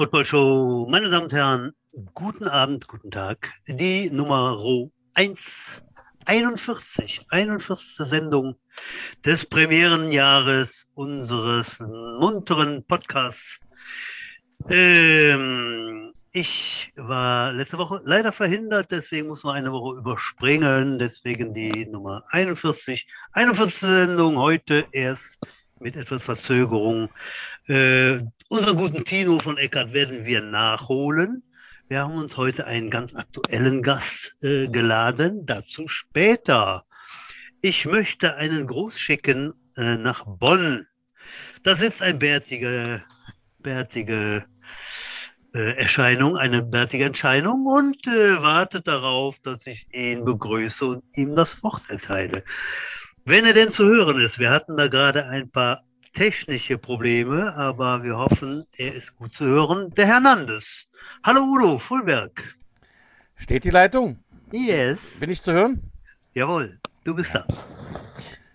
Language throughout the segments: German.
Football Show, meine Damen und Herren, guten Abend, guten Tag. Die Nummer 1, 41, 41. Sendung des Premierenjahres unseres munteren Podcasts. Ähm, ich war letzte Woche leider verhindert, deswegen muss man eine Woche überspringen. Deswegen die Nummer 41. 41. Sendung heute erst mit etwas Verzögerung. Äh, unseren guten Tino von Eckart werden wir nachholen. Wir haben uns heute einen ganz aktuellen Gast äh, geladen, dazu später. Ich möchte einen Gruß schicken äh, nach Bonn. Da sitzt ein bärtige, bärtige äh, Erscheinung, eine bärtige Entscheidung und äh, wartet darauf, dass ich ihn begrüße und ihm das Wort erteile. Wenn er denn zu hören ist, wir hatten da gerade ein paar technische Probleme, aber wir hoffen, er ist gut zu hören. Der Hernandez. Hallo Udo, Fulberg. Steht die Leitung? Yes. Bin ich zu hören? Jawohl, du bist da.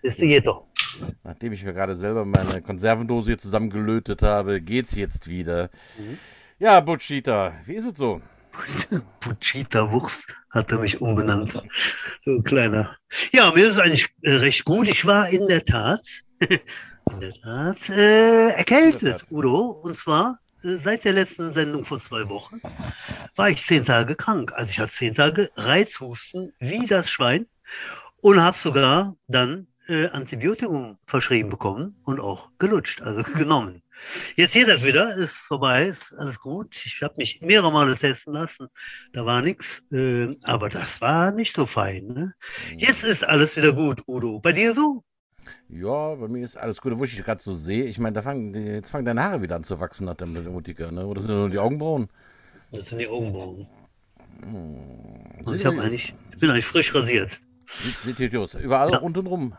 Ist die geht doch. Nachdem ich mir gerade selber meine Konservendose hier zusammengelötet habe, geht's jetzt wieder. Mhm. Ja, Butchita, wie ist es so? Puchita Wurst hat er mich umbenannt. So kleiner. Ja, mir ist es eigentlich äh, recht gut. Ich war in der Tat, in der Tat, äh, erkältet, Udo. Und zwar äh, seit der letzten Sendung vor zwei Wochen war ich zehn Tage krank. Also ich hatte zehn Tage Reizhusten wie das Schwein und habe sogar dann äh, Antibiotikum verschrieben bekommen und auch gelutscht, also genommen. Jetzt geht das wieder, ist vorbei, ist alles gut. Ich habe mich mehrere Male testen lassen, da war nichts, äh, aber das war nicht so fein. Ne? Jetzt ist alles wieder gut, Udo. Bei dir so? Ja, bei mir ist alles gut, wo ich gerade so sehe. Ich meine, da fangen, jetzt fangen deine Haare wieder an zu wachsen nach der Mutika, ne? Oder sind das nur die Augenbrauen? Das sind die Augenbrauen. Hm. Ich, eigentlich, ich bin eigentlich frisch rasiert. Sieht, sieht aus. Überall ja. rum.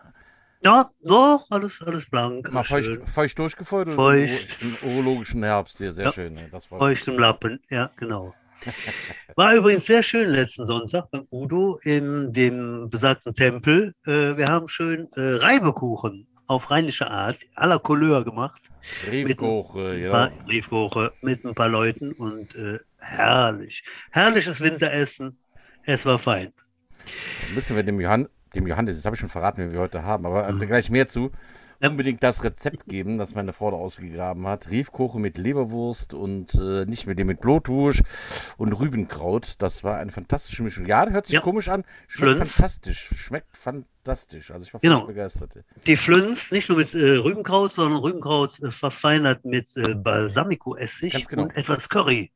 Ja, doch, alles, alles blank. Mal feucht, feucht durchgefeuert feucht. im urologischen Herbst hier, sehr ja. schön. Ne? Feucht im Lappen, ja, genau. War übrigens sehr schön letzten Sonntag beim Udo in dem besagten Tempel. Äh, wir haben schön äh, Reibekuchen auf rheinische Art, aller Couleur gemacht. Briefkoche, ja. Briefkoche mit ein paar Leuten und äh, herrlich. Herrliches Winteressen. Es war fein. Müssen wir dem Johann dem Johannes, das habe ich schon verraten, wie wir heute haben, aber mhm. gleich mehr zu. Unbedingt das Rezept geben, das meine Frau da ausgegraben hat. Riefkoche mit Leberwurst und äh, nicht mit dem mit Blutwurst und Rübenkraut. Das war eine fantastische Mischung. Ja, hört sich ja. komisch an. Schmeckt Flönz. fantastisch. Schmeckt fantastisch. Also ich war genau. begeistert. Die Flönz, nicht nur mit äh, Rübenkraut, sondern Rübenkraut äh, verfeinert mit äh, Balsamico-Essig genau. und etwas Curry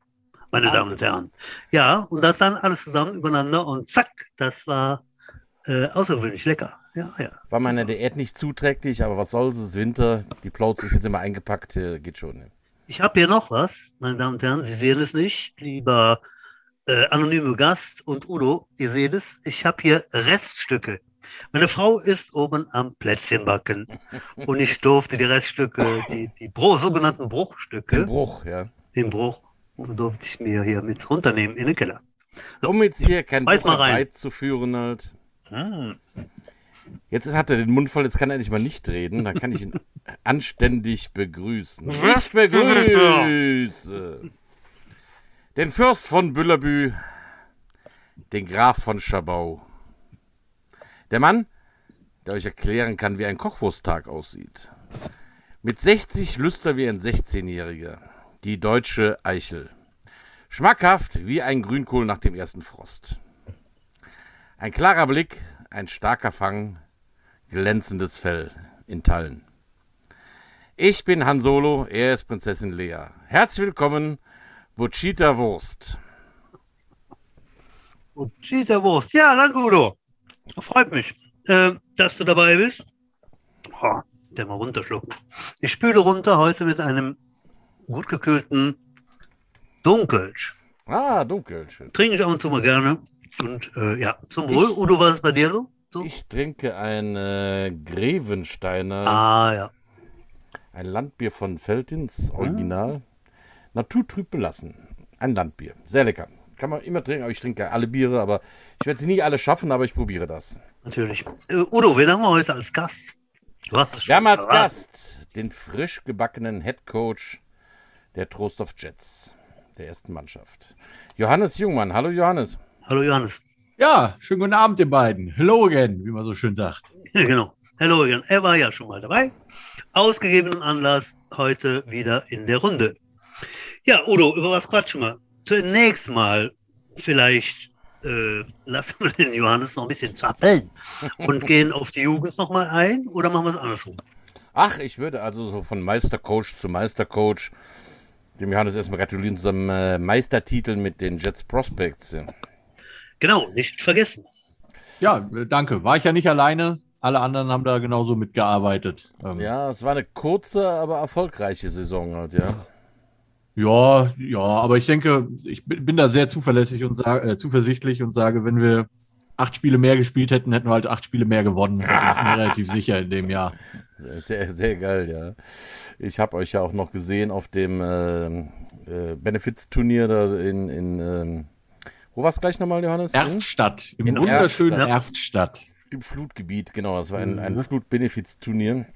meine Wahnsinn. Damen und Herren. Ja, und das dann alles zusammen übereinander und zack, das war äh, außergewöhnlich lecker. Ja, ja. War meiner Diät nicht zuträglich, aber was soll's, es ist Winter. Die Plauz ist jetzt immer eingepackt, geht schon. Ich habe hier noch was, meine Damen und Herren, Sie sehen es nicht, lieber äh, anonyme Gast und Udo, ihr seht es, ich habe hier Reststücke. Meine Frau ist oben am Plätzchenbacken und ich durfte die Reststücke, die, die Bro sogenannten Bruchstücke. Den Bruch, ja. Den Bruch, durfte ich mir hier mit runternehmen in den Keller. So, um jetzt hier kein Buch zu führen halt. Ah. Jetzt hat er den Mund voll, jetzt kann er nicht mal nicht reden. Dann kann ich ihn anständig begrüßen. Ich begrüße den Fürst von Büllerbü, den Graf von Schabau. Der Mann, der euch erklären kann, wie ein Kochwursttag aussieht. Mit 60 Lüster wie ein 16-Jähriger. Die deutsche Eichel. Schmackhaft wie ein Grünkohl nach dem ersten Frost. Ein klarer Blick, ein starker Fang, glänzendes Fell in Tallen. Ich bin Han Solo, er ist Prinzessin Lea. Herzlich willkommen, Buchita Wurst. Buchita Wurst. Ja, danke, Udo. Freut mich, äh, dass du dabei bist. Oh, der mal runterschlucken. Ich spüle runter heute mit einem gut gekühlten Dunkelsch. Ah, Dunkelsch. Trinke ich ab und zu mal gerne. Und äh, ja, zum Wohl. Ich, Udo, was ist bei dir so? so? Ich trinke ein äh, Grevensteiner. Ah, ja. Ein Landbier von Veltins, Original. Hm. Naturtrüb belassen. Ein Landbier. Sehr lecker. Kann man immer trinken, aber ich trinke alle Biere, aber ich werde sie nie alle schaffen, aber ich probiere das. Natürlich. Äh, Udo, wen haben wir heute als Gast? wir haben als Gast den frisch gebackenen Head Coach der Trost of Jets, der ersten Mannschaft. Johannes Jungmann, hallo Johannes. Hallo Johannes. Ja, schönen guten Abend, ihr beiden. Hello again, wie man so schön sagt. Ja, genau. Hello again. Er war ja schon mal dabei. Ausgegebenen Anlass heute wieder in der Runde. Ja, Udo, über was quatschen wir? Zunächst mal vielleicht äh, lassen wir den Johannes noch ein bisschen zappeln und gehen auf die Jugend nochmal ein oder machen wir es andersrum? Ach, ich würde also so von Meistercoach zu Meistercoach dem Johannes erstmal gratulieren zu seinem äh, Meistertitel mit den Jets Prospects. Genau, nicht vergessen. Ja, danke. War ich ja nicht alleine. Alle anderen haben da genauso mitgearbeitet. Ähm, ja, es war eine kurze, aber erfolgreiche Saison halt, ja. Ja, ja, aber ich denke, ich bin da sehr zuverlässig und sage, äh, zuversichtlich und sage, wenn wir acht Spiele mehr gespielt hätten, hätten wir halt acht Spiele mehr gewonnen. Bin ich mir relativ sicher in dem Jahr. Sehr, sehr, sehr geil, ja. Ich habe euch ja auch noch gesehen auf dem äh, äh, Benefits-Turnier da in, in ähm, wo war es gleich nochmal, Johannes? Erftstadt, im in wunderschönen Erftstadt. Erftstadt. Im Flutgebiet, genau. Das war ein, ein mhm. Flut-Benefits-Turnier.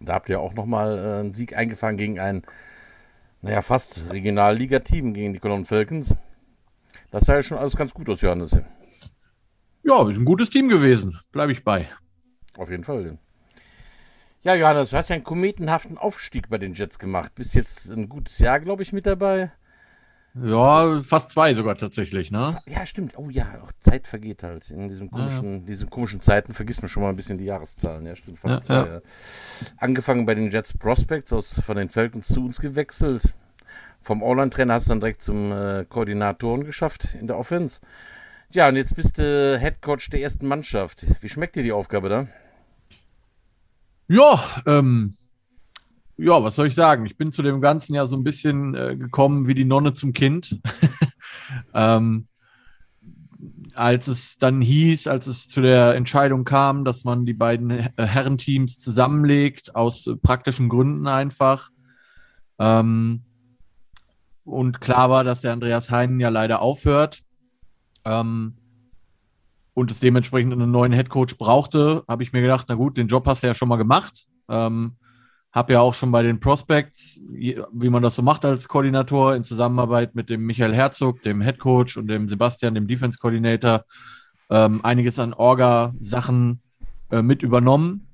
Da habt ihr auch nochmal äh, einen Sieg eingefahren gegen ein, naja, fast Regionalliga-Team, gegen die Cologne Falcons. Das sah ja schon alles ganz gut aus, Johannes. Ja, ist ein gutes Team gewesen. Bleibe ich bei. Auf jeden Fall. Ja, Johannes, du hast ja einen kometenhaften Aufstieg bei den Jets gemacht. Bist jetzt ein gutes Jahr, glaube ich, mit dabei. Ja, fast zwei sogar tatsächlich, ne? Ja, stimmt. Oh ja, auch Zeit vergeht halt. In diesen komischen, ja. diesen komischen Zeiten vergisst man schon mal ein bisschen die Jahreszahlen. Ja, stimmt, fast ja, zwei. Ja. Angefangen bei den Jets Prospects, aus, von den Falcons zu uns gewechselt. Vom Online-Trainer hast du dann direkt zum äh, Koordinatoren geschafft in der Offense. Ja, und jetzt bist du Head Coach der ersten Mannschaft. Wie schmeckt dir die Aufgabe da? Ja, ähm, ja, was soll ich sagen? Ich bin zu dem Ganzen ja so ein bisschen äh, gekommen wie die Nonne zum Kind. ähm, als es dann hieß, als es zu der Entscheidung kam, dass man die beiden äh, Herrenteams zusammenlegt, aus äh, praktischen Gründen einfach. Ähm, und klar war, dass der Andreas Heinen ja leider aufhört. Ähm, und es dementsprechend einen neuen Headcoach brauchte, habe ich mir gedacht, na gut, den Job hast du ja schon mal gemacht. Ähm, habe ja auch schon bei den Prospects, wie man das so macht als Koordinator, in Zusammenarbeit mit dem Michael Herzog, dem Headcoach und dem Sebastian, dem Defense Coordinator, ähm, einiges an Orga-Sachen äh, mit übernommen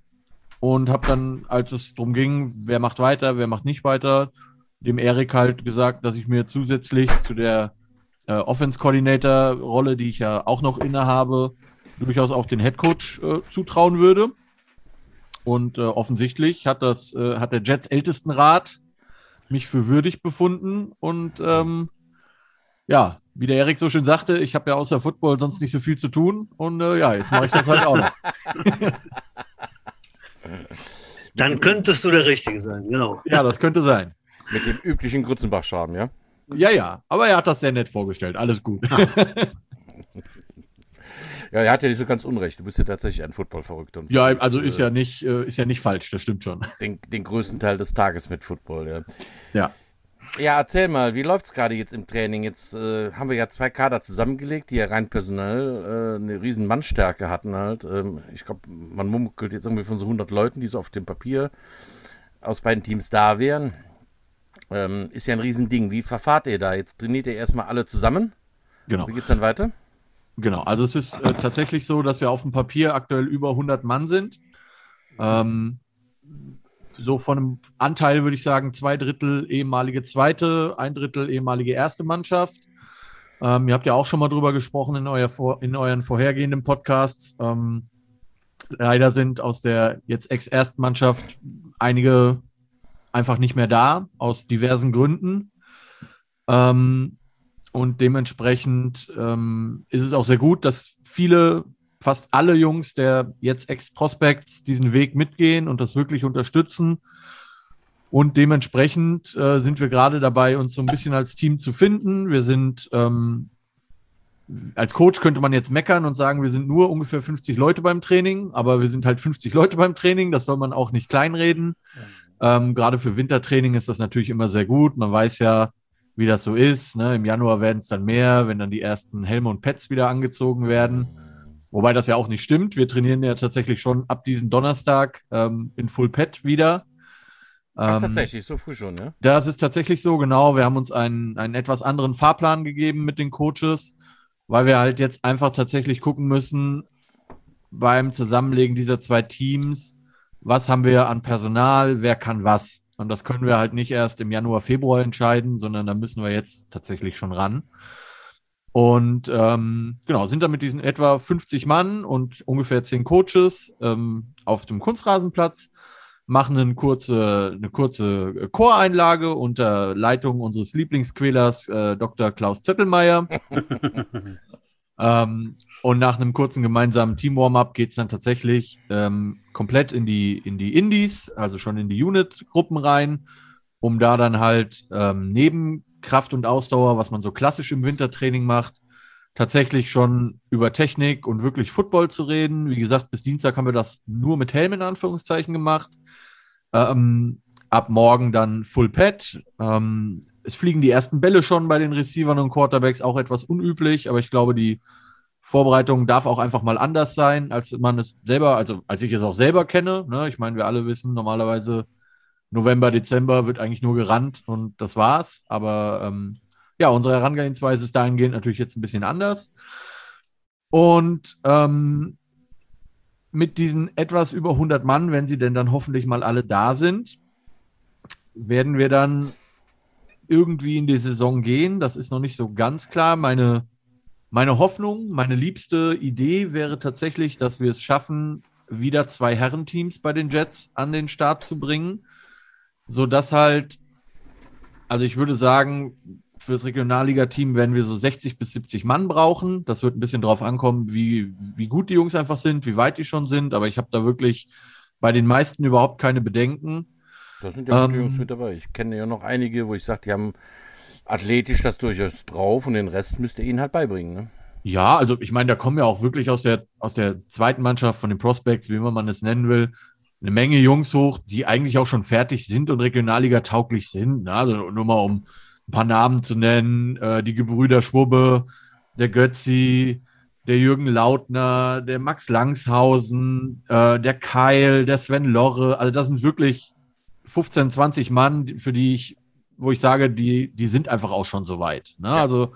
und habe dann, als es darum ging, wer macht weiter, wer macht nicht weiter, dem Erik halt gesagt, dass ich mir zusätzlich zu der äh, Offense-Coordinator-Rolle, die ich ja auch noch innehabe, durchaus auch den Headcoach äh, zutrauen würde. Und äh, offensichtlich hat das, äh, hat der Jets Ältestenrat mich für würdig befunden. Und ähm, ja, wie der Erik so schön sagte, ich habe ja außer Football sonst nicht so viel zu tun. Und äh, ja, jetzt mache ich das halt auch noch. Dann könntest du der Richtige sein, genau. Ja, das könnte sein. Mit dem üblichen Grützenbach-Charme, ja? Ja, ja, aber er hat das sehr nett vorgestellt. Alles gut. ja, er hat ja nicht so ganz unrecht. Du bist ja tatsächlich ein Football-Verrückter. Ja, also ist ja nicht, äh, ist ja nicht falsch, das stimmt schon. Den, den größten Teil des Tages mit Football, ja. Ja. Ja, erzähl mal, wie läuft es gerade jetzt im Training? Jetzt äh, haben wir ja zwei Kader zusammengelegt, die ja rein personell äh, eine riesen Mannstärke hatten halt. Ähm, ich glaube, man munkelt jetzt irgendwie von so 100 Leuten, die so auf dem Papier aus beiden Teams da wären. Ähm, ist ja ein Riesending. Wie verfahrt ihr da? Jetzt trainiert ihr erstmal alle zusammen? Genau. Wie geht's dann weiter? Genau, also es ist äh, tatsächlich so, dass wir auf dem Papier aktuell über 100 Mann sind. Ähm, so von einem Anteil würde ich sagen, zwei Drittel ehemalige zweite, ein Drittel ehemalige erste Mannschaft. Ähm, ihr habt ja auch schon mal drüber gesprochen in, euer, in euren vorhergehenden Podcasts. Ähm, leider sind aus der jetzt ex-ersten Mannschaft einige einfach nicht mehr da, aus diversen Gründen. Ähm, und dementsprechend ähm, ist es auch sehr gut, dass viele, fast alle Jungs der jetzt Ex-Prospects diesen Weg mitgehen und das wirklich unterstützen. Und dementsprechend äh, sind wir gerade dabei, uns so ein bisschen als Team zu finden. Wir sind ähm, als Coach könnte man jetzt meckern und sagen, wir sind nur ungefähr 50 Leute beim Training, aber wir sind halt 50 Leute beim Training. Das soll man auch nicht kleinreden. Ja. Ähm, Gerade für Wintertraining ist das natürlich immer sehr gut. Man weiß ja, wie das so ist. Ne? Im Januar werden es dann mehr, wenn dann die ersten Helme und Pets wieder angezogen werden. Wobei das ja auch nicht stimmt. Wir trainieren ja tatsächlich schon ab diesem Donnerstag ähm, in Full Pet wieder. Ach, ähm, tatsächlich, so früh schon, ne? Das ist tatsächlich so, genau. Wir haben uns einen, einen etwas anderen Fahrplan gegeben mit den Coaches, weil wir halt jetzt einfach tatsächlich gucken müssen, beim Zusammenlegen dieser zwei Teams, was haben wir an Personal, wer kann was. Und das können wir halt nicht erst im Januar, Februar entscheiden, sondern da müssen wir jetzt tatsächlich schon ran. Und ähm, genau, sind da mit diesen etwa 50 Mann und ungefähr 10 Coaches ähm, auf dem Kunstrasenplatz machen eine kurze, eine kurze Choreinlage unter Leitung unseres Lieblingsquälers äh, Dr. Klaus Zettelmeier. ähm, und nach einem kurzen gemeinsamen Team-Warm-Up geht es dann tatsächlich ähm, komplett in die, in die Indies, also schon in die Unit-Gruppen rein, um da dann halt ähm, neben Kraft und Ausdauer, was man so klassisch im Wintertraining macht, tatsächlich schon über Technik und wirklich Football zu reden. Wie gesagt, bis Dienstag haben wir das nur mit Helm in Anführungszeichen gemacht. Ähm, ab morgen dann Full Pad. Es fliegen die ersten Bälle schon bei den Receivern und Quarterbacks, auch etwas unüblich, aber ich glaube, die Vorbereitung darf auch einfach mal anders sein, als man es selber, also als ich es auch selber kenne. Ne? Ich meine, wir alle wissen, normalerweise November, Dezember wird eigentlich nur gerannt und das war's. Aber ähm, ja, unsere Herangehensweise ist dahingehend natürlich jetzt ein bisschen anders. Und ähm, mit diesen etwas über 100 Mann, wenn sie denn dann hoffentlich mal alle da sind, werden wir dann irgendwie in die Saison gehen. Das ist noch nicht so ganz klar. Meine, meine Hoffnung, meine liebste Idee wäre tatsächlich, dass wir es schaffen, wieder zwei Herrenteams bei den Jets an den Start zu bringen, sodass halt, also ich würde sagen, fürs Regionalliga-Team werden wir so 60 bis 70 Mann brauchen. Das wird ein bisschen drauf ankommen, wie, wie gut die Jungs einfach sind, wie weit die schon sind. Aber ich habe da wirklich bei den meisten überhaupt keine Bedenken. Da sind ja gute ähm, Jungs mit dabei. Ich kenne ja noch einige, wo ich sage, die haben athletisch das durchaus drauf und den Rest müsst ihr ihnen halt beibringen. Ne? Ja, also ich meine, da kommen ja auch wirklich aus der, aus der zweiten Mannschaft von den Prospects, wie immer man es nennen will, eine Menge Jungs hoch, die eigentlich auch schon fertig sind und Regionalliga tauglich sind. Ne? Also nur mal um ein paar Namen zu nennen, äh, die Gebrüder Schwubbe, der Götzi, der Jürgen Lautner, der Max Langshausen, äh, der Keil, der Sven Lorre. Also das sind wirklich 15, 20 Mann, für die ich, wo ich sage, die, die sind einfach auch schon so weit. Ne? Ja. Also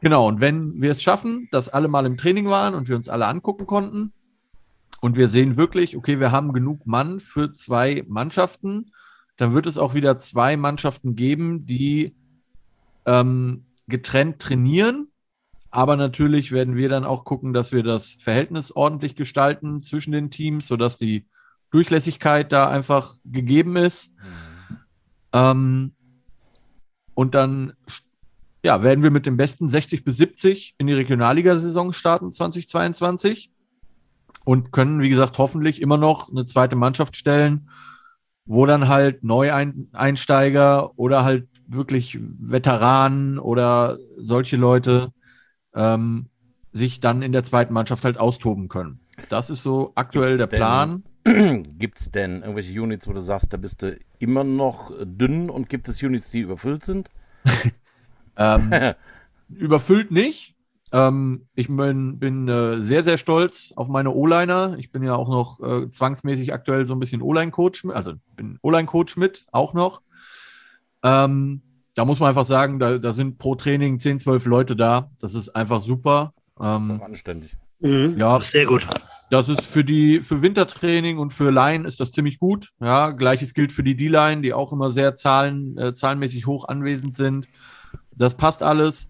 genau, und wenn wir es schaffen, dass alle mal im Training waren und wir uns alle angucken konnten und wir sehen wirklich, okay, wir haben genug Mann für zwei Mannschaften, dann wird es auch wieder zwei Mannschaften geben, die ähm, getrennt trainieren. Aber natürlich werden wir dann auch gucken, dass wir das Verhältnis ordentlich gestalten zwischen den Teams, sodass die Durchlässigkeit da einfach gegeben ist. Mhm. Ähm, und dann ja, werden wir mit dem besten 60 bis 70 in die Regionalligasaison starten 2022 und können, wie gesagt, hoffentlich immer noch eine zweite Mannschaft stellen, wo dann halt Neueinsteiger oder halt wirklich Veteranen oder solche Leute ähm, sich dann in der zweiten Mannschaft halt austoben können. Das ist so aktuell der Plan. Gibt es denn irgendwelche Units, wo du sagst, da bist du immer noch dünn und gibt es Units, die überfüllt sind? ähm, überfüllt nicht. Ähm, ich bin, bin äh, sehr, sehr stolz auf meine O-Liner. Ich bin ja auch noch äh, zwangsmäßig aktuell so ein bisschen O-Line-Coach, also bin O-Line-Coach mit, auch noch. Ähm, da muss man einfach sagen, da, da, sind pro Training 10, 12 Leute da. Das ist einfach super. Ähm, anständig. Mhm, ja, sehr gut. Das ist für die, für Wintertraining und für Line ist das ziemlich gut. Ja, gleiches gilt für die D-Line, die auch immer sehr zahlen, äh, zahlenmäßig hoch anwesend sind. Das passt alles.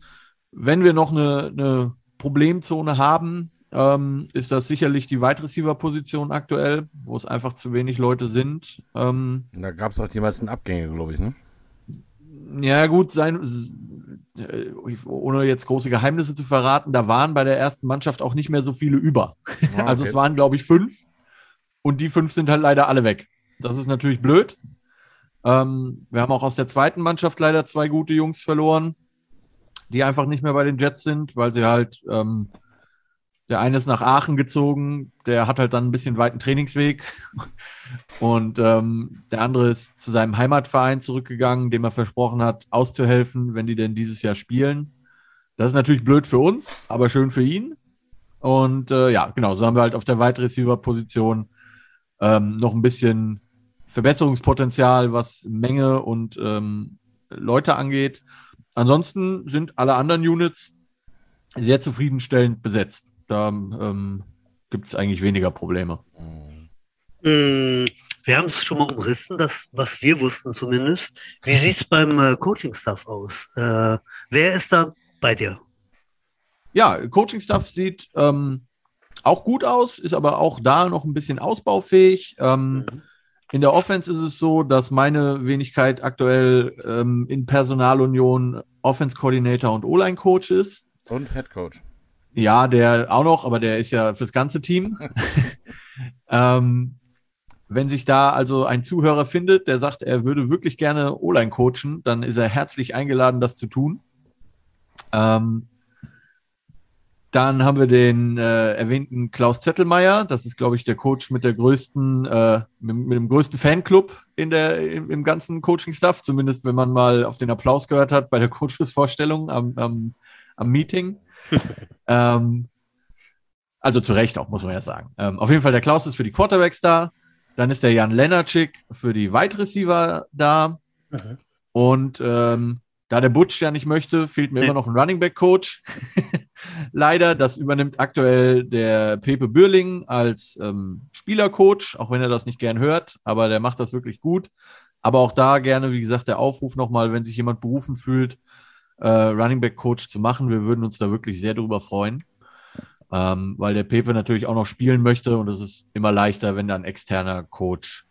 Wenn wir noch eine, eine Problemzone haben, ähm, ist das sicherlich die Wide Receiver Position aktuell, wo es einfach zu wenig Leute sind. Ähm, da gab es auch die meisten Abgänge, glaube ich, ne? Ja, gut, sein, äh, ohne jetzt große Geheimnisse zu verraten, da waren bei der ersten Mannschaft auch nicht mehr so viele über. Ah, okay. Also es waren, glaube ich, fünf. Und die fünf sind halt leider alle weg. Das ist natürlich blöd. Ähm, wir haben auch aus der zweiten Mannschaft leider zwei gute Jungs verloren die einfach nicht mehr bei den Jets sind, weil sie halt, ähm, der eine ist nach Aachen gezogen, der hat halt dann ein bisschen weiten Trainingsweg und ähm, der andere ist zu seinem Heimatverein zurückgegangen, dem er versprochen hat, auszuhelfen, wenn die denn dieses Jahr spielen. Das ist natürlich blöd für uns, aber schön für ihn. Und äh, ja, genau, so haben wir halt auf der Wide Receiver Position ähm, noch ein bisschen Verbesserungspotenzial, was Menge und ähm, Leute angeht. Ansonsten sind alle anderen Units sehr zufriedenstellend besetzt. Da ähm, gibt es eigentlich weniger Probleme. Mm, wir haben es schon mal umrissen, das, was wir wussten zumindest. Wie sieht es beim äh, Coaching-Staff aus? Äh, wer ist da bei dir? Ja, Coaching-Staff sieht ähm, auch gut aus, ist aber auch da noch ein bisschen ausbaufähig. Ähm, mhm. In der Offense ist es so, dass meine Wenigkeit aktuell ähm, in Personalunion Offense Coordinator und O-Line Coach ist. Und Head Coach. Ja, der auch noch, aber der ist ja fürs ganze Team. ähm, wenn sich da also ein Zuhörer findet, der sagt, er würde wirklich gerne O-Line coachen, dann ist er herzlich eingeladen, das zu tun. Ähm, dann haben wir den äh, erwähnten Klaus Zettelmeier. Das ist, glaube ich, der Coach mit der größten, äh, mit, mit, dem größten Fanclub in der, im, im ganzen Coaching-Stuff. Zumindest, wenn man mal auf den Applaus gehört hat bei der Coaches-Vorstellung am, am, am, Meeting. ähm, also zu Recht auch, muss man ja sagen. Ähm, auf jeden Fall, der Klaus ist für die Quarterbacks da. Dann ist der Jan Lennarczyk für die Wide Receiver da. Mhm. Und ähm, da der Butch ja nicht möchte, fehlt mir immer noch ein Running Back Coach. Leider, das übernimmt aktuell der Pepe Bürling als ähm, Spielercoach, auch wenn er das nicht gern hört, aber der macht das wirklich gut. Aber auch da gerne, wie gesagt, der Aufruf nochmal, wenn sich jemand berufen fühlt, äh, Running Back Coach zu machen. Wir würden uns da wirklich sehr drüber freuen, ähm, weil der Pepe natürlich auch noch spielen möchte und es ist immer leichter, wenn da ein externer Coach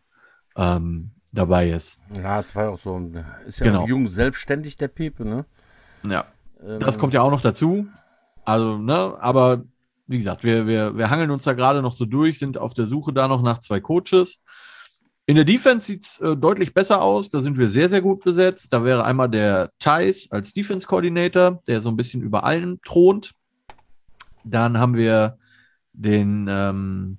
ähm, dabei ist. Ja, es war ja auch so. Ist ja genau. jung selbstständig, der Pepe, ne? Ja. Ähm, das kommt ja auch noch dazu. Also, ne, aber wie gesagt, wir, wir, wir hangeln uns da gerade noch so durch, sind auf der Suche da noch nach zwei Coaches. In der Defense sieht es äh, deutlich besser aus. Da sind wir sehr, sehr gut besetzt. Da wäre einmal der Thais als Defense Coordinator, der so ein bisschen über allen thront. Dann haben wir den ähm,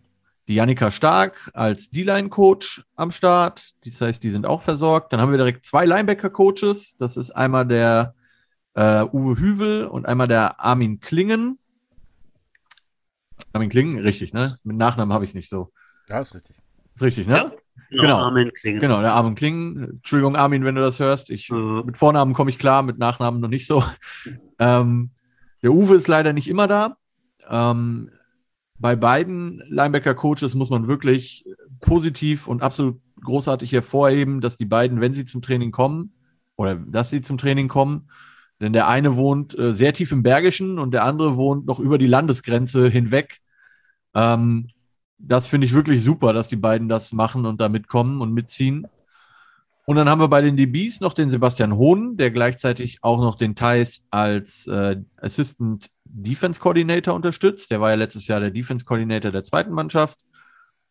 die Janika Stark als D-Line-Coach am Start. Das heißt, die sind auch versorgt. Dann haben wir direkt zwei Linebacker-Coaches. Das ist einmal der äh, Uwe Hüvel und einmal der Armin Klingen. Armin Klingen, richtig, ne? Mit Nachnamen habe ich es nicht so. Ja, ist richtig. Ist richtig, ne? Ja, genau, genau. Armin Klingen. Genau, der Armin Klingen. Entschuldigung, Armin, wenn du das hörst. Ich, mhm. Mit Vornamen komme ich klar, mit Nachnamen noch nicht so. ähm, der Uwe ist leider nicht immer da. Ähm, bei beiden Linebacker-Coaches muss man wirklich positiv und absolut großartig hervorheben, dass die beiden, wenn sie zum Training kommen, oder dass sie zum Training kommen, denn der eine wohnt äh, sehr tief im Bergischen und der andere wohnt noch über die Landesgrenze hinweg. Ähm, das finde ich wirklich super, dass die beiden das machen und da mitkommen und mitziehen. Und dann haben wir bei den DBs noch den Sebastian Hohn, der gleichzeitig auch noch den Thais als äh, Assistant Defense Coordinator unterstützt. Der war ja letztes Jahr der Defense Coordinator der zweiten Mannschaft.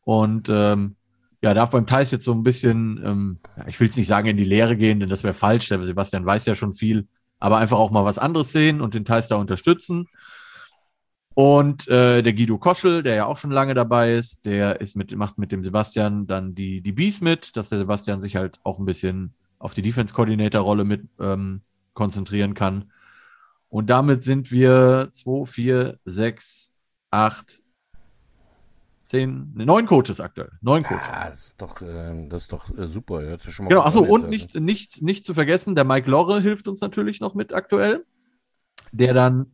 Und ähm, ja, darf beim Thais jetzt so ein bisschen, ähm, ich will es nicht sagen, in die Lehre gehen, denn das wäre falsch. Der Sebastian weiß ja schon viel, aber einfach auch mal was anderes sehen und den Thais da unterstützen. Und äh, der Guido Koschel, der ja auch schon lange dabei ist, der ist mit, macht mit dem Sebastian dann die, die Bees mit, dass der Sebastian sich halt auch ein bisschen auf die Defense-Coordinator-Rolle mit ähm, konzentrieren kann. Und damit sind wir 2, 4, 6, 8, 10, neun Coaches aktuell. Neun Coaches. Ja, das ist doch, äh, das ist doch äh, super. Ja genau, achso, und nicht, nicht, nicht zu vergessen, der Mike Lorre hilft uns natürlich noch mit aktuell, der dann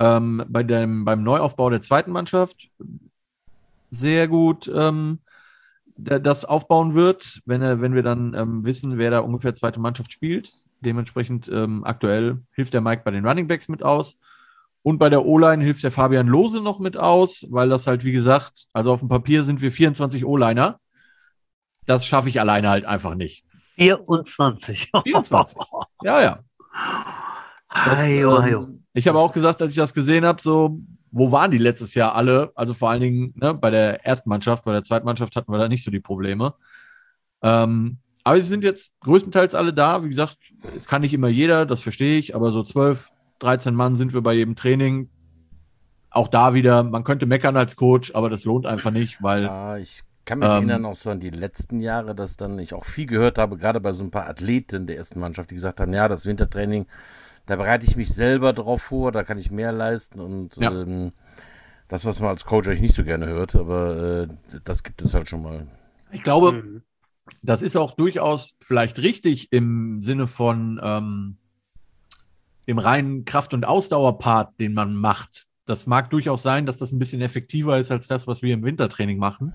ähm, bei dem, beim Neuaufbau der zweiten Mannschaft sehr gut ähm, das aufbauen wird, wenn, er, wenn wir dann ähm, wissen, wer da ungefähr zweite Mannschaft spielt. Dementsprechend ähm, aktuell hilft der Mike bei den Running Backs mit aus. Und bei der O-Line hilft der Fabian Lose noch mit aus, weil das halt, wie gesagt, also auf dem Papier sind wir 24 O-Liner. Das schaffe ich alleine halt einfach nicht. 24. 24. Ja, ja. Das, ähm, ich habe auch gesagt, als ich das gesehen habe, so, wo waren die letztes Jahr alle? Also vor allen Dingen ne, bei der ersten Mannschaft, bei der zweiten Mannschaft hatten wir da nicht so die Probleme. Ähm, aber sie sind jetzt größtenteils alle da. Wie gesagt, es kann nicht immer jeder, das verstehe ich, aber so 12, 13 Mann sind wir bei jedem Training. Auch da wieder, man könnte meckern als Coach, aber das lohnt einfach nicht, weil. Ja, ich kann mich ähm, erinnern auch so an die letzten Jahre, dass dann ich auch viel gehört habe, gerade bei so ein paar Athleten der ersten Mannschaft, die gesagt haben, ja, das Wintertraining, da bereite ich mich selber drauf vor, da kann ich mehr leisten und ja. ähm, das, was man als Coach eigentlich nicht so gerne hört, aber äh, das gibt es halt schon mal. Ich glaube, mhm das ist auch durchaus vielleicht richtig im Sinne von ähm, dem reinen Kraft- und Ausdauerpart, den man macht. Das mag durchaus sein, dass das ein bisschen effektiver ist als das, was wir im Wintertraining machen.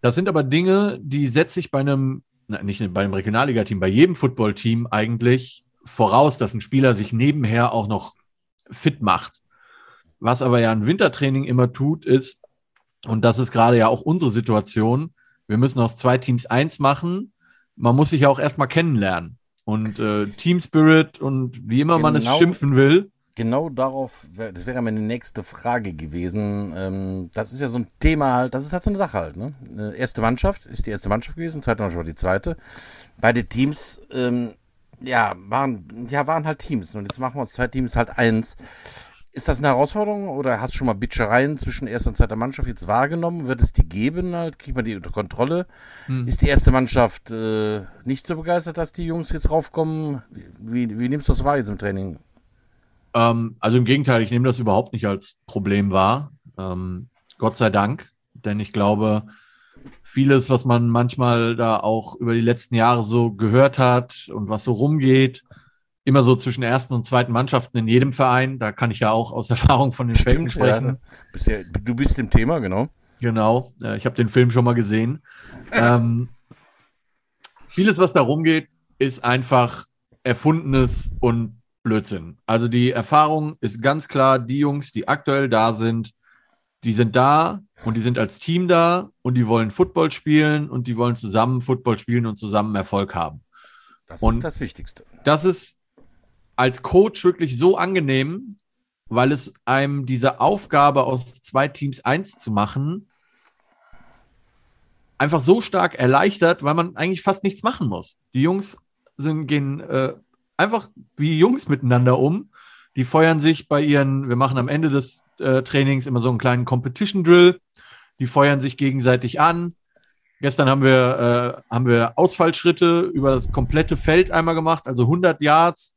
Das sind aber Dinge, die setze ich bei einem, na, nicht bei einem Regionalliga-Team, bei jedem Football-Team eigentlich voraus, dass ein Spieler sich nebenher auch noch fit macht. Was aber ja ein Wintertraining immer tut, ist, und das ist gerade ja auch unsere Situation, wir müssen aus zwei Teams eins machen. Man muss sich ja auch erstmal kennenlernen. Und äh, Team Spirit und wie immer genau, man es genau. schimpfen will. Genau darauf, das wäre meine nächste Frage gewesen. Ähm, das ist ja so ein Thema halt, das ist halt so eine Sache halt. Ne? Erste Mannschaft ist die erste Mannschaft gewesen, zweite Mannschaft war die zweite. Beide Teams, ähm, ja, waren, ja, waren halt Teams. Und jetzt machen wir uns zwei Teams halt eins. Ist das eine Herausforderung oder hast du schon mal Bitschereien zwischen erster und zweiter Mannschaft jetzt wahrgenommen? Wird es die geben? Halt? Kriegt man die unter Kontrolle? Hm. Ist die erste Mannschaft äh, nicht so begeistert, dass die Jungs jetzt raufkommen? Wie, wie nimmst du das wahr jetzt im Training? Ähm, also im Gegenteil, ich nehme das überhaupt nicht als Problem wahr. Ähm, Gott sei Dank, denn ich glaube, vieles, was man manchmal da auch über die letzten Jahre so gehört hat und was so rumgeht, immer so zwischen ersten und zweiten Mannschaften in jedem Verein. Da kann ich ja auch aus Erfahrung von den Stimmt, sprechen. Ja, du bist im Thema, genau. Genau, ich habe den Film schon mal gesehen. ähm, vieles, was da rumgeht, ist einfach erfundenes und Blödsinn. Also die Erfahrung ist ganz klar, die Jungs, die aktuell da sind, die sind da und die sind als Team da und die wollen Football spielen und die wollen zusammen Football spielen und zusammen Erfolg haben. Das und ist das Wichtigste. Das ist als Coach wirklich so angenehm, weil es einem diese Aufgabe aus zwei Teams eins zu machen, einfach so stark erleichtert, weil man eigentlich fast nichts machen muss. Die Jungs sind, gehen äh, einfach wie Jungs miteinander um. Die feuern sich bei ihren, wir machen am Ende des äh, Trainings immer so einen kleinen Competition Drill. Die feuern sich gegenseitig an. Gestern haben wir, äh, haben wir Ausfallschritte über das komplette Feld einmal gemacht, also 100 Yards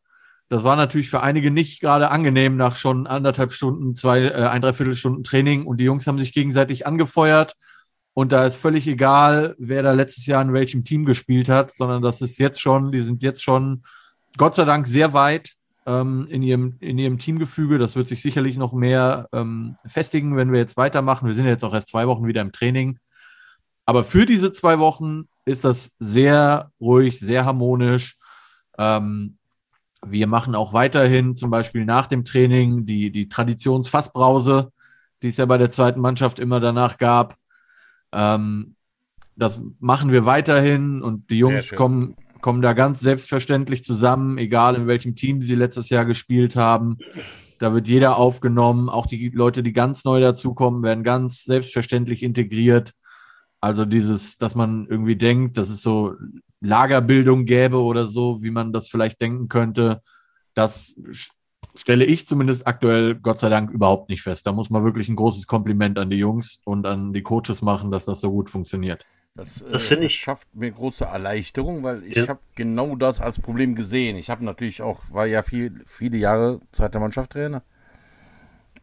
das war natürlich für einige nicht gerade angenehm nach schon anderthalb Stunden, zwei, äh, ein, dreiviertel Stunden Training und die Jungs haben sich gegenseitig angefeuert. Und da ist völlig egal, wer da letztes Jahr in welchem Team gespielt hat, sondern das ist jetzt schon, die sind jetzt schon Gott sei Dank sehr weit ähm, in, ihrem, in ihrem Teamgefüge. Das wird sich sicherlich noch mehr ähm, festigen, wenn wir jetzt weitermachen. Wir sind ja jetzt auch erst zwei Wochen wieder im Training. Aber für diese zwei Wochen ist das sehr ruhig, sehr harmonisch. Ähm, wir machen auch weiterhin zum Beispiel nach dem Training die, die Traditionsfassbrause, die es ja bei der zweiten Mannschaft immer danach gab. Ähm, das machen wir weiterhin und die Jungs kommen, kommen da ganz selbstverständlich zusammen, egal in welchem Team sie letztes Jahr gespielt haben. Da wird jeder aufgenommen. Auch die Leute, die ganz neu dazukommen, werden ganz selbstverständlich integriert. Also dieses, dass man irgendwie denkt, das ist so Lagerbildung gäbe oder so, wie man das vielleicht denken könnte, das stelle ich zumindest aktuell Gott sei Dank überhaupt nicht fest. Da muss man wirklich ein großes Kompliment an die Jungs und an die Coaches machen, dass das so gut funktioniert. Das, das äh, ich. schafft mir große Erleichterung, weil ich ja. habe genau das als Problem gesehen. Ich habe natürlich auch, war ja viel, viele Jahre zweiter Mannschaft Trainer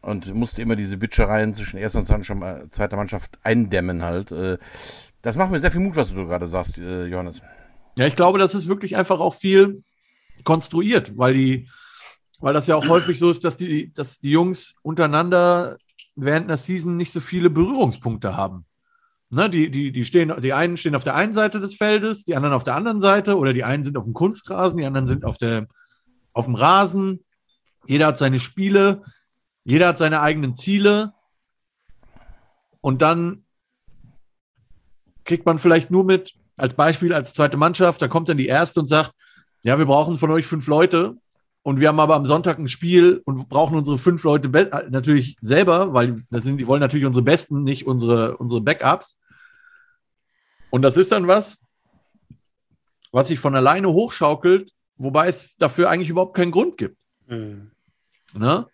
und musste immer diese Bitschereien zwischen erster und zweiter Mannschaft eindämmen halt. Äh, das macht mir sehr viel Mut, was du gerade sagst, äh, Johannes. Ja, ich glaube, das ist wirklich einfach auch viel konstruiert, weil die, weil das ja auch häufig so ist, dass die, dass die Jungs untereinander während einer Season nicht so viele Berührungspunkte haben. Ne, die, die, die, stehen, die einen stehen auf der einen Seite des Feldes, die anderen auf der anderen Seite, oder die einen sind auf dem Kunstrasen, die anderen sind auf, der, auf dem Rasen. Jeder hat seine Spiele, jeder hat seine eigenen Ziele. Und dann kriegt man vielleicht nur mit, als Beispiel als zweite Mannschaft, da kommt dann die erste und sagt, ja, wir brauchen von euch fünf Leute und wir haben aber am Sonntag ein Spiel und brauchen unsere fünf Leute äh, natürlich selber, weil das sind, die wollen natürlich unsere Besten, nicht unsere, unsere Backups. Und das ist dann was, was sich von alleine hochschaukelt, wobei es dafür eigentlich überhaupt keinen Grund gibt. Mhm. Ne?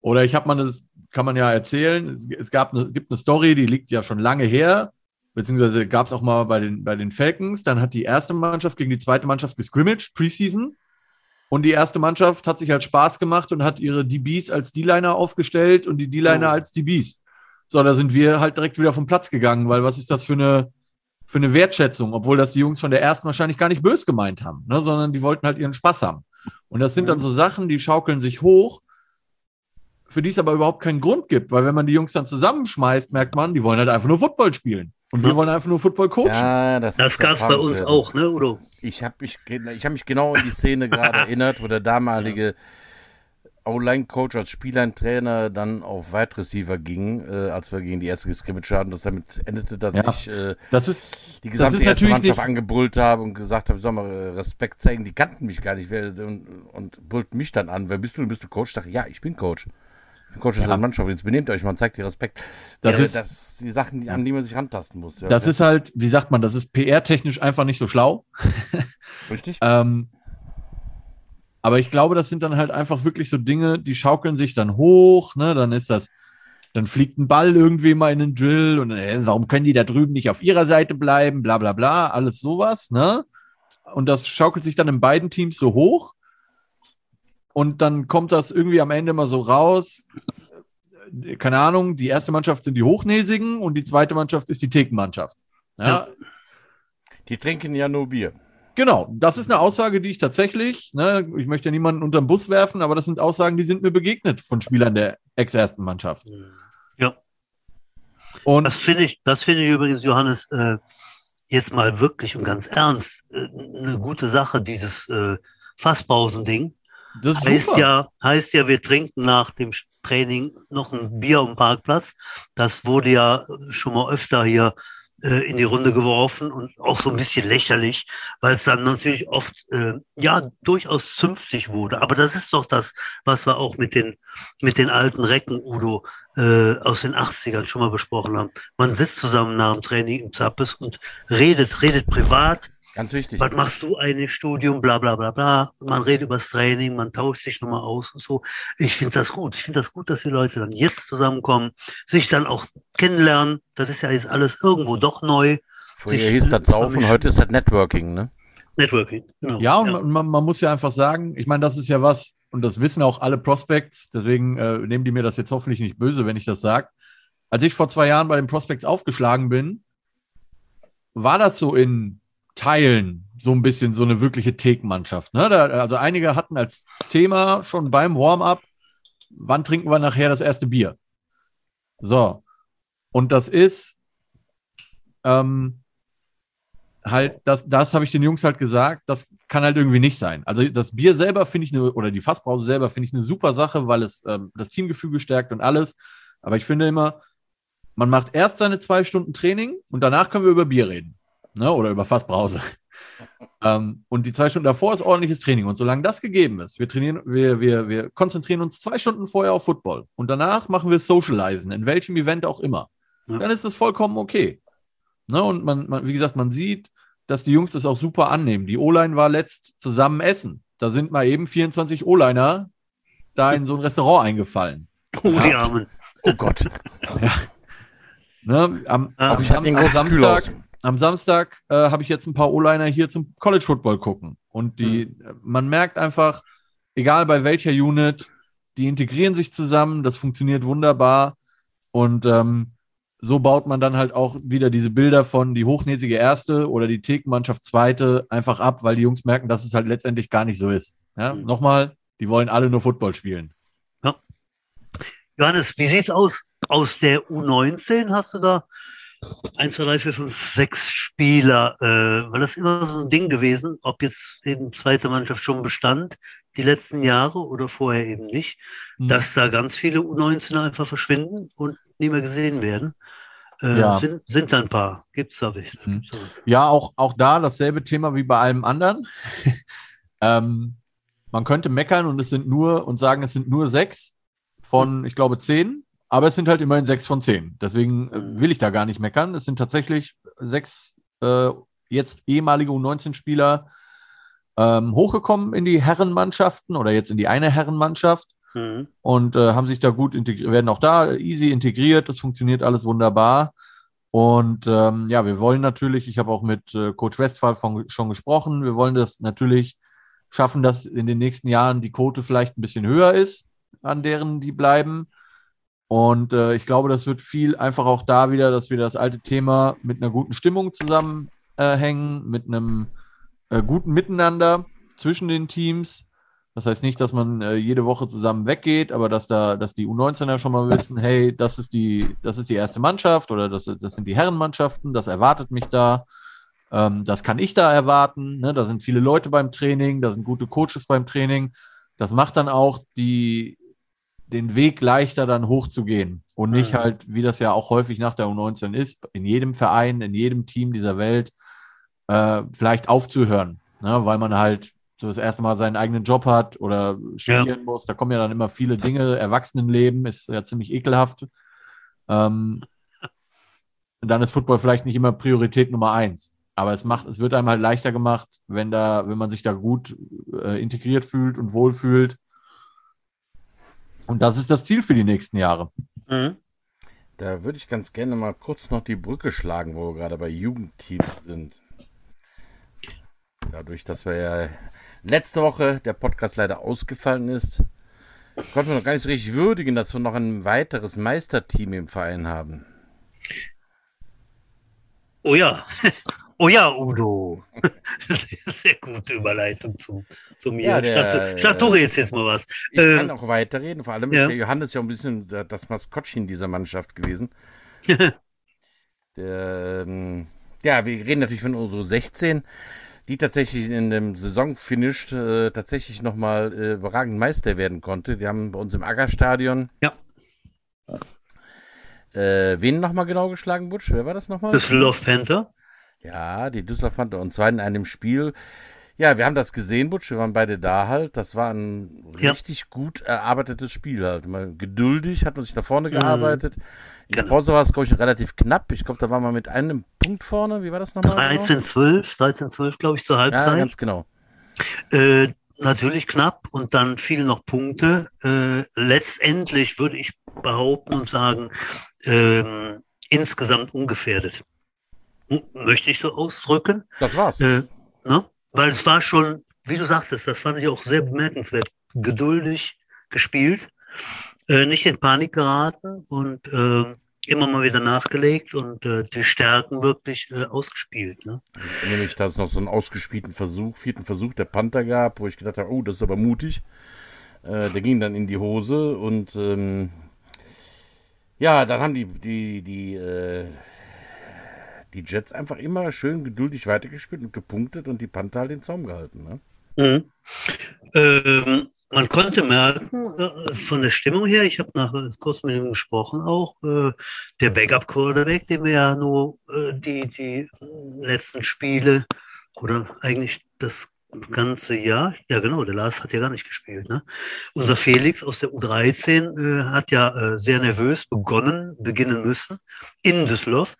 Oder ich habe mal, das kann man ja erzählen, es, es, gab eine, es gibt eine Story, die liegt ja schon lange her beziehungsweise gab es auch mal bei den, bei den Falcons. Dann hat die erste Mannschaft gegen die zweite Mannschaft gescrimmaged, Preseason. Und die erste Mannschaft hat sich halt Spaß gemacht und hat ihre DBs als D-Liner aufgestellt und die D-Liner oh. als DBs. So, da sind wir halt direkt wieder vom Platz gegangen, weil was ist das für eine, für eine Wertschätzung, obwohl das die Jungs von der ersten wahrscheinlich gar nicht böse gemeint haben, ne, sondern die wollten halt ihren Spaß haben. Und das sind dann so Sachen, die schaukeln sich hoch, für die es aber überhaupt keinen Grund gibt, weil wenn man die Jungs dann zusammenschmeißt, merkt man, die wollen halt einfach nur Football spielen. Und wir wollen einfach nur Football coachen. Ja, das das gab es bei uns auch, ne, Udo? Ich habe mich, hab mich genau an die Szene gerade erinnert, wo der damalige ja. O-Line-Coach als Spielern-Trainer dann auf Wide Receiver ging, äh, als wir gegen die erste Scrimmage hatten. Das damit endete, dass ja. ich äh, das ist, die gesamte ist erste Mannschaft angebrüllt habe und gesagt habe, ich soll mal äh, Respekt zeigen. Die kannten mich gar nicht wer, und, und brüllten mich dann an. Wer bist du? Bist du Coach? Ich dachte, ja, ich bin Coach. Ich bin Coach ja. der Mannschaft. Jetzt benehmt euch mal, zeigt dir Respekt. Das, ja, ist, das die Sachen, die, an die man sich rantasten muss. Ja. Das ist halt, wie sagt man, das ist PR-technisch einfach nicht so schlau. Richtig. ähm, aber ich glaube, das sind dann halt einfach wirklich so Dinge, die schaukeln sich dann hoch, ne? Dann ist das, dann fliegt ein Ball irgendwie mal in den Drill und äh, warum können die da drüben nicht auf ihrer Seite bleiben, bla bla bla, alles sowas, ne? Und das schaukelt sich dann in beiden Teams so hoch. Und dann kommt das irgendwie am Ende mal so raus. Keine Ahnung, die erste Mannschaft sind die Hochnäsigen und die zweite Mannschaft ist die Thekenmannschaft. Ja. Die trinken ja nur Bier. Genau, das ist eine Aussage, die ich tatsächlich, ne, ich möchte ja niemanden unter den Bus werfen, aber das sind Aussagen, die sind mir begegnet von Spielern der ex-ersten Mannschaft. Ja. Und das finde ich, das finde ich übrigens, Johannes, äh, jetzt mal wirklich und ganz ernst, äh, eine gute Sache, dieses äh, Fasspausending. Das heißt super. ja, heißt ja, wir trinken nach dem Training noch ein Bier am Parkplatz. Das wurde ja schon mal öfter hier äh, in die Runde geworfen und auch so ein bisschen lächerlich, weil es dann natürlich oft äh, ja durchaus zünftig wurde. Aber das ist doch das, was wir auch mit den mit den alten Recken Udo äh, aus den 80ern schon mal besprochen haben. Man sitzt zusammen nach dem Training im Zappes und redet, redet privat, Ganz wichtig. Was machst du eigentlich Studium, bla bla bla bla. Man redet über das Training, man tauscht sich nochmal aus und so. Ich finde das gut. Ich finde das gut, dass die Leute dann jetzt zusammenkommen, sich dann auch kennenlernen. Das ist ja jetzt alles irgendwo doch neu. Früher hieß das Saufen, heute ist das Networking, ne? Networking, genau. Ja, und ja. Man, man, muss ja einfach sagen, ich meine, das ist ja was, und das wissen auch alle Prospects, deswegen äh, nehmen die mir das jetzt hoffentlich nicht böse, wenn ich das sage. Als ich vor zwei Jahren bei den Prospects aufgeschlagen bin, war das so in Teilen so ein bisschen so eine wirkliche Thekenmannschaft. Ne? Da, also einige hatten als Thema schon beim Warm-up, wann trinken wir nachher das erste Bier? So. Und das ist ähm, halt, das, das habe ich den Jungs halt gesagt, das kann halt irgendwie nicht sein. Also das Bier selber finde ich eine, oder die Fassbrause selber finde ich eine super Sache, weil es ähm, das Teamgefüge stärkt und alles. Aber ich finde immer, man macht erst seine zwei Stunden Training und danach können wir über Bier reden ne? oder über Fassbrause. ähm, und die zwei Stunden davor ist ordentliches Training. Und solange das gegeben ist, wir trainieren, wir, wir, wir konzentrieren uns zwei Stunden vorher auf Football und danach machen wir Socializen, in welchem Event auch immer. Ja. Dann ist das vollkommen okay. Ne? Und man, man, wie gesagt, man sieht, dass die Jungs das auch super annehmen. Die O-Line war letzt zusammen essen. Da sind mal eben 24 O-Liner da in so ein Restaurant eingefallen. Oh, die Armen. Oh Gott. ja. Ne, am, ah, auf, am, am Samstag, am Samstag äh, habe ich jetzt ein paar O-Liner hier zum College Football gucken. Und die, mhm. man merkt einfach, egal bei welcher Unit, die integrieren sich zusammen, das funktioniert wunderbar. Und ähm, so baut man dann halt auch wieder diese Bilder von die hochnäsige erste oder die Thekenmannschaft zweite einfach ab, weil die Jungs merken, dass es halt letztendlich gar nicht so ist. Ja? Mhm. Nochmal, die wollen alle nur Football spielen. Ja. Johannes, wie sieht's aus? Aus der U19 hast du da 1, 2, 3, 4, 5, 6 Spieler, äh, weil das immer so ein Ding gewesen, ob jetzt eben zweite Mannschaft schon bestand, die letzten Jahre oder vorher eben nicht, mhm. dass da ganz viele U19 einfach verschwinden und nie mehr gesehen werden. Äh, ja. sind, sind da ein paar. Gibt es da welche? Mhm. Ja, auch, auch da dasselbe Thema wie bei allem anderen. ähm, man könnte meckern und es sind nur und sagen, es sind nur sechs von, ich glaube, zehn. Aber es sind halt immerhin sechs von zehn. Deswegen äh, will ich da gar nicht meckern. Es sind tatsächlich sechs äh, jetzt ehemalige U19-Spieler ähm, hochgekommen in die Herrenmannschaften oder jetzt in die eine Herrenmannschaft mhm. und äh, haben sich da gut integriert, werden auch da easy integriert. Das funktioniert alles wunderbar. Und ähm, ja, wir wollen natürlich, ich habe auch mit äh, Coach Westphal von, schon gesprochen, wir wollen das natürlich schaffen, dass in den nächsten Jahren die Quote vielleicht ein bisschen höher ist, an deren die bleiben. Und äh, ich glaube, das wird viel einfach auch da wieder, dass wir das alte Thema mit einer guten Stimmung zusammenhängen, äh, mit einem äh, guten Miteinander zwischen den Teams. Das heißt nicht, dass man äh, jede Woche zusammen weggeht, aber dass da, dass die U19er schon mal wissen, hey, das ist die, das ist die erste Mannschaft oder das, das sind die Herrenmannschaften, das erwartet mich da. Ähm, das kann ich da erwarten. Ne? Da sind viele Leute beim Training, da sind gute Coaches beim Training. Das macht dann auch die, den Weg leichter dann hochzugehen und nicht mhm. halt, wie das ja auch häufig nach der U19 ist, in jedem Verein, in jedem Team dieser Welt äh, vielleicht aufzuhören, ne? weil man halt so das erste Mal seinen eigenen Job hat oder studieren ja. muss. Da kommen ja dann immer viele Dinge. Erwachsenenleben ist ja ziemlich ekelhaft. Ähm, dann ist Football vielleicht nicht immer Priorität Nummer eins. Aber es macht, es wird einem halt leichter gemacht, wenn da, wenn man sich da gut äh, integriert fühlt und wohlfühlt und das ist das Ziel für die nächsten Jahre. Mhm. Da würde ich ganz gerne mal kurz noch die Brücke schlagen, wo wir gerade bei Jugendteams sind. Dadurch, dass wir ja letzte Woche der Podcast leider ausgefallen ist, konnten wir noch gar nicht so richtig würdigen, dass wir noch ein weiteres Meisterteam im Verein haben. Oh ja, Oh ja, Udo. sehr, gute Überleitung zum, zum ja, der, du redest jetzt mal was. Ich äh, kann auch weiterreden. Vor allem ja. ist der Johannes ja ein bisschen das Maskottchen dieser Mannschaft gewesen. der, ähm, ja, wir reden natürlich von unsere 16, die tatsächlich in dem Saisonfinish äh, tatsächlich nochmal äh, überragend Meister werden konnte. Die haben bei uns im Aggerstadion. Ja. Äh, wen nochmal genau geschlagen, Butsch? Wer war das nochmal? Düsseldorf Panther. Ja, die Düsseldorf Panther. Und zwar in einem Spiel. Ja, wir haben das gesehen, Butsch. Wir waren beide da halt. Das war ein ja. richtig gut erarbeitetes Spiel halt. Mal geduldig, hat man sich da vorne mhm. gearbeitet. In der genau. Pause war es, glaube ich, relativ knapp. Ich glaube, da waren wir mit einem Punkt vorne. Wie war das nochmal? 13, 12, 13, 12, glaube ich, zur Halbzeit. Ja, ganz genau. Äh, natürlich knapp und dann fielen noch Punkte. Äh, letztendlich würde ich behaupten und sagen, äh, insgesamt ungefährdet möchte ich so ausdrücken. Das war's. Äh, ne? Weil es war schon, wie du sagtest, das fand ich auch sehr bemerkenswert, geduldig gespielt, äh, nicht in Panik geraten und äh, immer mal wieder nachgelegt und äh, die Stärken wirklich äh, ausgespielt. Ne? Nämlich, dass es noch so einen ausgespielten Versuch, vierten Versuch der Panther gab, wo ich gedacht habe, oh, das ist aber mutig. Äh, der ging dann in die Hose und ähm, ja, dann haben die, die, die äh, die Jets einfach immer schön geduldig weitergespielt und gepunktet und die Panther halt den Zaum gehalten. Ne? Mhm. Ähm, man konnte merken, äh, von der Stimmung her, ich habe nach kurz mit ihm gesprochen auch, äh, der Backup-Quarterback, den wir ja nur äh, die, die letzten Spiele oder eigentlich das ganze Jahr, ja genau, der Lars hat ja gar nicht gespielt. Ne? Unser Felix aus der U13 äh, hat ja äh, sehr nervös begonnen, beginnen müssen in Düsseldorf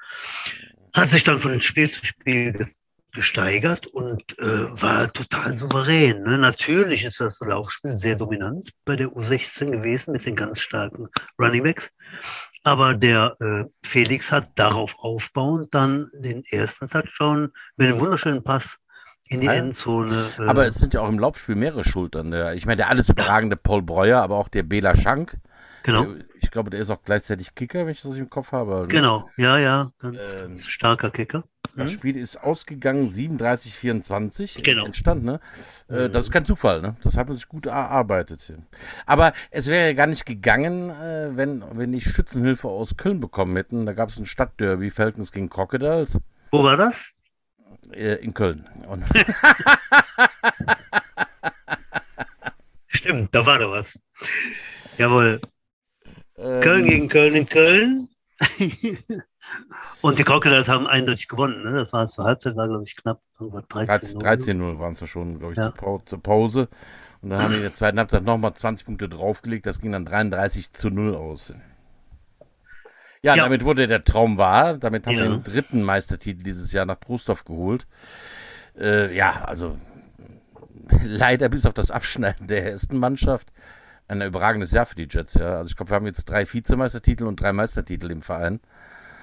hat sich dann von Spiel zu Spiel gesteigert und äh, war total souverän. Ne? Natürlich ist das Laufspiel sehr dominant bei der U16 gewesen mit den ganz starken Running Backs. Aber der äh, Felix hat darauf aufbauend dann den ersten Touchdown mit einem wunderschönen Pass in die Endzone. Äh, aber es sind ja auch im Laufspiel mehrere Schultern. Ich meine, der alles überragende Paul Breuer, aber auch der Bela Schank. Genau. Ich glaube, der ist auch gleichzeitig Kicker, wenn ich das im Kopf habe. Genau, ja, ja, ganz, ähm, ganz starker Kicker. Das mhm. Spiel ist ausgegangen 37-24. Genau. Entstand, ne? Äh, das ist kein Zufall, ne? Das hat man sich gut erarbeitet. Aber es wäre ja gar nicht gegangen, äh, wenn, wenn ich Schützenhilfe aus Köln bekommen hätten. Da gab es ein Stadtderby, Falcons gegen Crocodiles. Wo war das? Äh, in Köln. Stimmt, da war doch was. Jawohl. Ähm, Köln gegen Köln in Köln. Und die Crocodiles haben eindeutig gewonnen. Ne? Das war zur Halbzeit, war glaube ich knapp 13-0 13 waren es ja schon, glaube ich, ja. zur, Pause. Und dann haben wir in der zweiten Halbzeit nochmal 20 Punkte draufgelegt. Das ging dann 33 zu 0 aus. Ja, ja. damit wurde der Traum wahr. Damit haben ja. wir den dritten Meistertitel dieses Jahr nach Prostorf geholt. Äh, ja, also leider bis auf das Abschneiden der ersten Mannschaft ein überragendes Jahr für die Jets, ja. Also ich glaube, wir haben jetzt drei Vizemeistertitel und drei Meistertitel im Verein.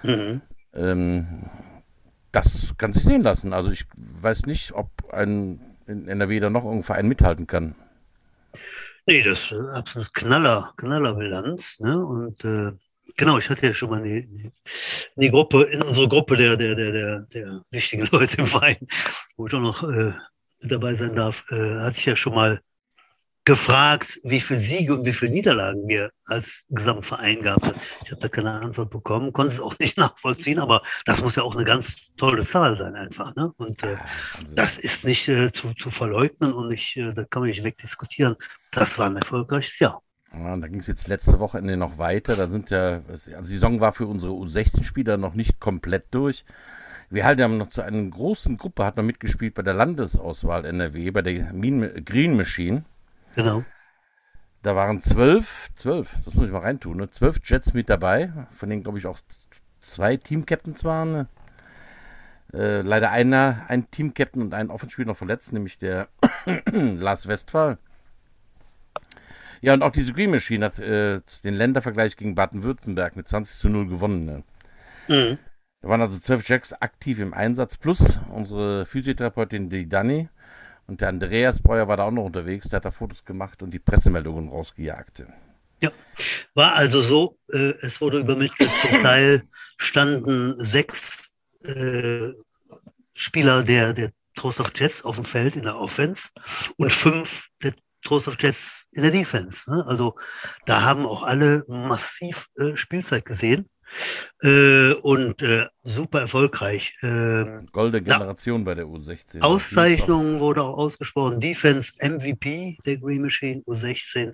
Mhm. Ähm, das kann sich sehen lassen. Also ich weiß nicht, ob ein in NRW da noch irgendein Verein mithalten kann. Nee, das ist absolut Knaller, Knallerbilanz. Ne? Und äh, genau, ich hatte ja schon mal eine, eine Gruppe, in unserer Gruppe der, der, der, der, der wichtigen Leute im Verein, wo ich auch noch äh, mit dabei sein darf, äh, hatte ich ja schon mal gefragt, wie viele Siege und wie viele Niederlagen wir als Gesamtverein gehabt Ich habe da keine Antwort bekommen, konnte es auch nicht nachvollziehen, aber das muss ja auch eine ganz tolle Zahl sein einfach. Ne? Und äh, das ist nicht äh, zu, zu verleugnen und nicht, äh, da kann man nicht wegdiskutieren. Das war ein erfolgreiches Jahr. Ja, da ging es jetzt letzte Wochenende noch weiter. Da sind ja, also die Saison war für unsere U16-Spieler noch nicht komplett durch. Wir halten haben noch zu einer großen Gruppe, hat man mitgespielt bei der Landesauswahl NRW, bei der Green Machine. Genau. Da waren zwölf, zwölf, das muss ich mal reintun, ne? zwölf Jets mit dabei, von denen, glaube ich, auch zwei Team-Captains waren. Ne? Äh, leider einer, ein Team-Captain und ein Offenspieler noch verletzt, nämlich der Lars Westphal. Ja, und auch diese Green Machine hat äh, den Ländervergleich gegen Baden-Württemberg mit 20 zu 0 gewonnen. Ne? Mhm. Da waren also zwölf Jacks aktiv im Einsatz, plus unsere Physiotherapeutin, die Dani, und der Andreas Breuer war da auch noch unterwegs, der hat da Fotos gemacht und die Pressemeldungen rausgejagt. Ja, war also so, äh, es wurde übermittelt, zum Teil standen sechs äh, Spieler der, der Trost of Jets auf dem Feld in der Offense und fünf der Trost of Jets in der Defense. Ne? Also da haben auch alle massiv äh, Spielzeit gesehen. Äh, und äh, super erfolgreich. Äh, Goldene Generation bei der U16. Auszeichnung wurde auch ausgesprochen. Defense MVP der Green Machine U16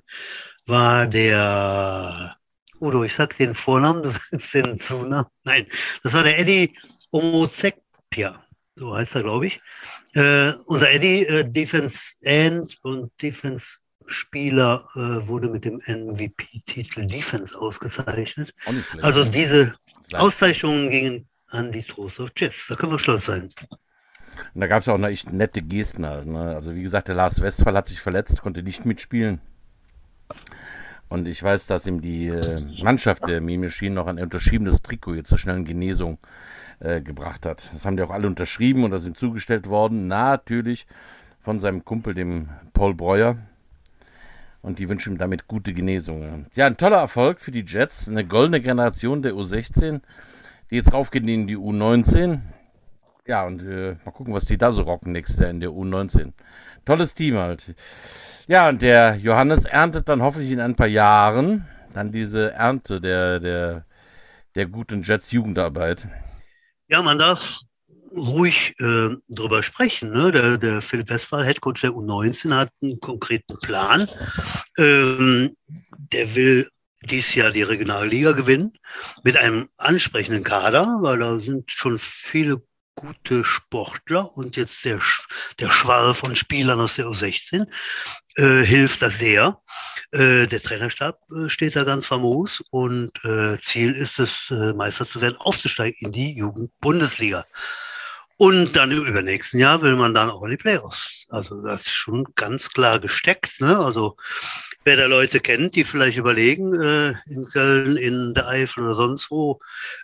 war der Udo, ich sag den Vornamen, das ist den Zunamen. Nein, das war der Eddie Omozekpia. So heißt er, glaube ich. Äh, unser Eddie, äh, Defense End und Defense Spieler äh, wurde mit dem MVP-Titel Defense ausgezeichnet. Also diese Auszeichnungen gingen an die Trost of Jets. Da können wir stolz sein. Und da gab es ja auch eine echt nette Gesten. Ne? Also wie gesagt, der Lars Westphal hat sich verletzt, konnte nicht mitspielen. Und ich weiß, dass ihm die äh, Mannschaft der Meme Machine noch ein unterschriebenes Trikot jetzt zur schnellen Genesung äh, gebracht hat. Das haben die auch alle unterschrieben und das ist ihm zugestellt worden. Natürlich von seinem Kumpel, dem Paul Breuer, und die wünschen ihm damit gute Genesung. Ja, ein toller Erfolg für die Jets, eine goldene Generation der U16, die jetzt raufgehen in die U19. Ja, und äh, mal gucken, was die da so rocken nächstes Jahr in der U19. Tolles Team halt. Ja, und der Johannes erntet dann hoffentlich in ein paar Jahren dann diese Ernte der, der, der guten Jets Jugendarbeit. Ja, man darf ruhig äh, drüber sprechen. Ne? Der, der Philipp Westphal, Headcoach der U19, hat einen konkreten Plan. Ähm, der will dieses Jahr die Regionalliga gewinnen mit einem ansprechenden Kader, weil da sind schon viele gute Sportler und jetzt der, der Schwall von Spielern aus der U16 äh, hilft das sehr. Äh, der Trainerstab äh, steht da ganz famos und äh, Ziel ist es, äh, Meister zu werden, aufzusteigen in die Jugendbundesliga. Und dann im übernächsten Jahr will man dann auch in die Playoffs. Also das ist schon ganz klar gesteckt. Ne? Also wer da Leute kennt, die vielleicht überlegen, äh, in Köln, in der Eifel oder sonst wo,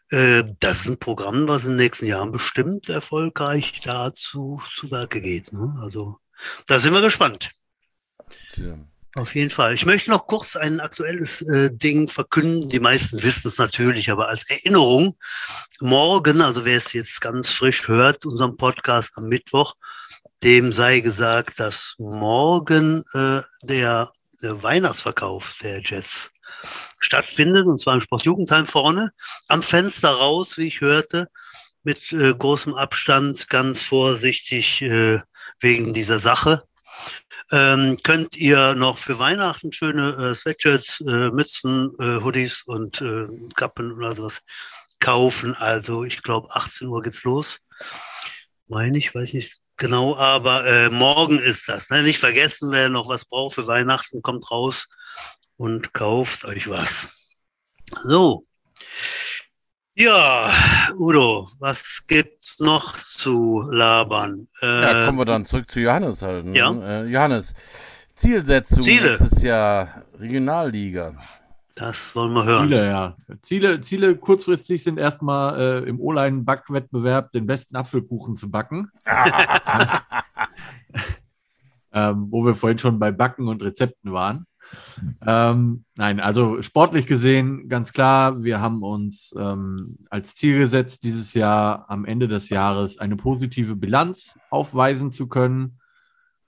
äh, das ist ein Programm, was in den nächsten Jahren bestimmt erfolgreich dazu zu Werke geht. Ne? Also da sind wir gespannt. Ja. Auf jeden Fall. Ich möchte noch kurz ein aktuelles äh, Ding verkünden. Die meisten wissen es natürlich, aber als Erinnerung, morgen, also wer es jetzt ganz frisch hört, unserem Podcast am Mittwoch, dem sei gesagt, dass morgen äh, der, der Weihnachtsverkauf der Jets stattfindet, und zwar im Sportjugendheim vorne, am Fenster raus, wie ich hörte, mit äh, großem Abstand, ganz vorsichtig äh, wegen dieser Sache ähm, könnt ihr noch für Weihnachten schöne äh, Sweatshirts, äh, Mützen, äh, Hoodies und äh, Kappen und also was kaufen. Also ich glaube 18 Uhr geht's los. Meine ich, weiß nicht genau, aber äh, morgen ist das. Ne? Nicht vergessen, wer noch was braucht für Weihnachten, kommt raus und kauft euch was. So. Ja, Udo, was gibt's noch zu labern? Äh, ja, kommen wir dann zurück zu Johannes halt. Ne? Ja. Äh, Johannes, Zielsetzung Ziele. nächstes Jahr Regionalliga. Das wollen wir hören. Ziele, ja. Ziele, Ziele kurzfristig sind erstmal äh, im O-Line-Backwettbewerb den besten Apfelkuchen zu backen. ähm, wo wir vorhin schon bei Backen und Rezepten waren. Ähm, nein, also sportlich gesehen, ganz klar, wir haben uns ähm, als Ziel gesetzt, dieses Jahr am Ende des Jahres eine positive Bilanz aufweisen zu können.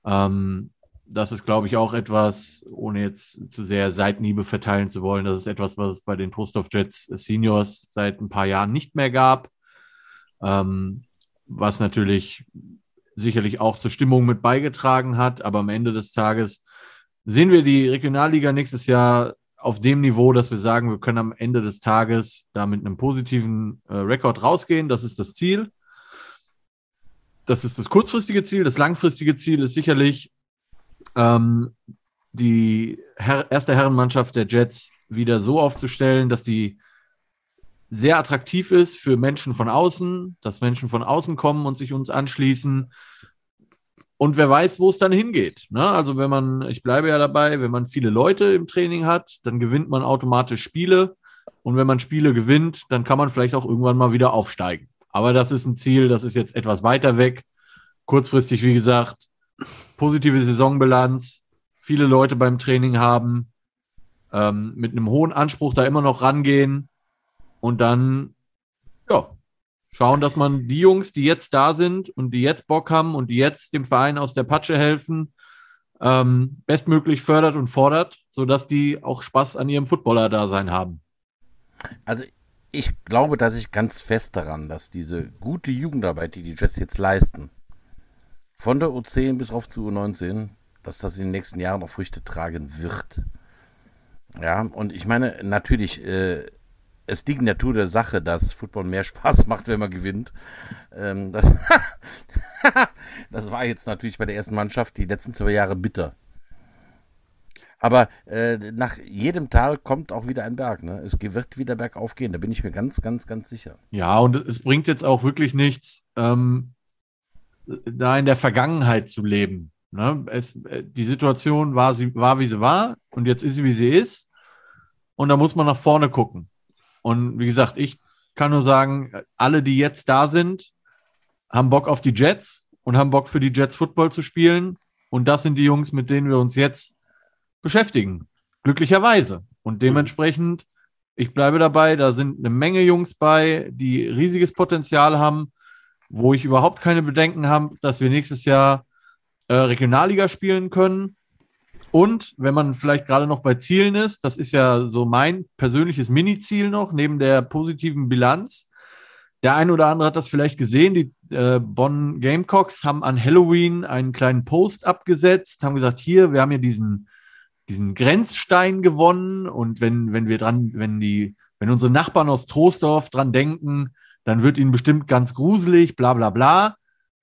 Ähm, das ist, glaube ich, auch etwas, ohne jetzt zu sehr Seitenhiebe verteilen zu wollen, das ist etwas, was es bei den Trostorf Jets Seniors seit ein paar Jahren nicht mehr gab. Ähm, was natürlich sicherlich auch zur Stimmung mit beigetragen hat, aber am Ende des Tages sehen wir die Regionalliga nächstes Jahr auf dem Niveau, dass wir sagen, wir können am Ende des Tages da mit einem positiven äh, Rekord rausgehen. Das ist das Ziel. Das ist das kurzfristige Ziel. Das langfristige Ziel ist sicherlich, ähm, die Her erste Herrenmannschaft der Jets wieder so aufzustellen, dass die sehr attraktiv ist für Menschen von außen, dass Menschen von außen kommen und sich uns anschließen. Und wer weiß, wo es dann hingeht. Ne? Also wenn man, ich bleibe ja dabei, wenn man viele Leute im Training hat, dann gewinnt man automatisch Spiele. Und wenn man Spiele gewinnt, dann kann man vielleicht auch irgendwann mal wieder aufsteigen. Aber das ist ein Ziel, das ist jetzt etwas weiter weg. Kurzfristig, wie gesagt, positive Saisonbilanz, viele Leute beim Training haben, ähm, mit einem hohen Anspruch da immer noch rangehen und dann, ja, schauen, dass man die Jungs, die jetzt da sind und die jetzt Bock haben und die jetzt dem Verein aus der Patsche helfen, ähm, bestmöglich fördert und fordert, sodass die auch Spaß an ihrem Footballer-Dasein haben. Also ich glaube dass ich ganz fest daran, dass diese gute Jugendarbeit, die die Jets jetzt leisten, von der U10 bis auf zu U19, dass das in den nächsten Jahren noch Früchte tragen wird. Ja, und ich meine, natürlich, äh, es liegt in der Natur der Sache, dass Football mehr Spaß macht, wenn man gewinnt. Ähm, das, das, war jetzt natürlich bei der ersten Mannschaft die letzten zwei Jahre bitter. Aber äh, nach jedem Tal kommt auch wieder ein Berg. Ne? Es wird wieder bergauf gehen, da bin ich mir ganz, ganz, ganz sicher. Ja, und es bringt jetzt auch wirklich nichts, ähm, da in der Vergangenheit zu leben. Ne? Es, äh, die Situation war, sie, war, wie sie war, und jetzt ist sie, wie sie ist. Und da muss man nach vorne gucken. Und wie gesagt, ich kann nur sagen, alle, die jetzt da sind, haben Bock auf die Jets und haben Bock für die Jets Football zu spielen. Und das sind die Jungs, mit denen wir uns jetzt beschäftigen. Glücklicherweise. Und dementsprechend, ich bleibe dabei, da sind eine Menge Jungs bei, die riesiges Potenzial haben, wo ich überhaupt keine Bedenken habe, dass wir nächstes Jahr äh, Regionalliga spielen können. Und wenn man vielleicht gerade noch bei Zielen ist, das ist ja so mein persönliches Mini-Ziel noch, neben der positiven Bilanz. Der eine oder andere hat das vielleicht gesehen. Die äh, Bonn Gamecocks haben an Halloween einen kleinen Post abgesetzt, haben gesagt, hier, wir haben ja diesen, diesen Grenzstein gewonnen. Und wenn, wenn wir dran, wenn die, wenn unsere Nachbarn aus Troisdorf dran denken, dann wird ihnen bestimmt ganz gruselig, bla bla bla.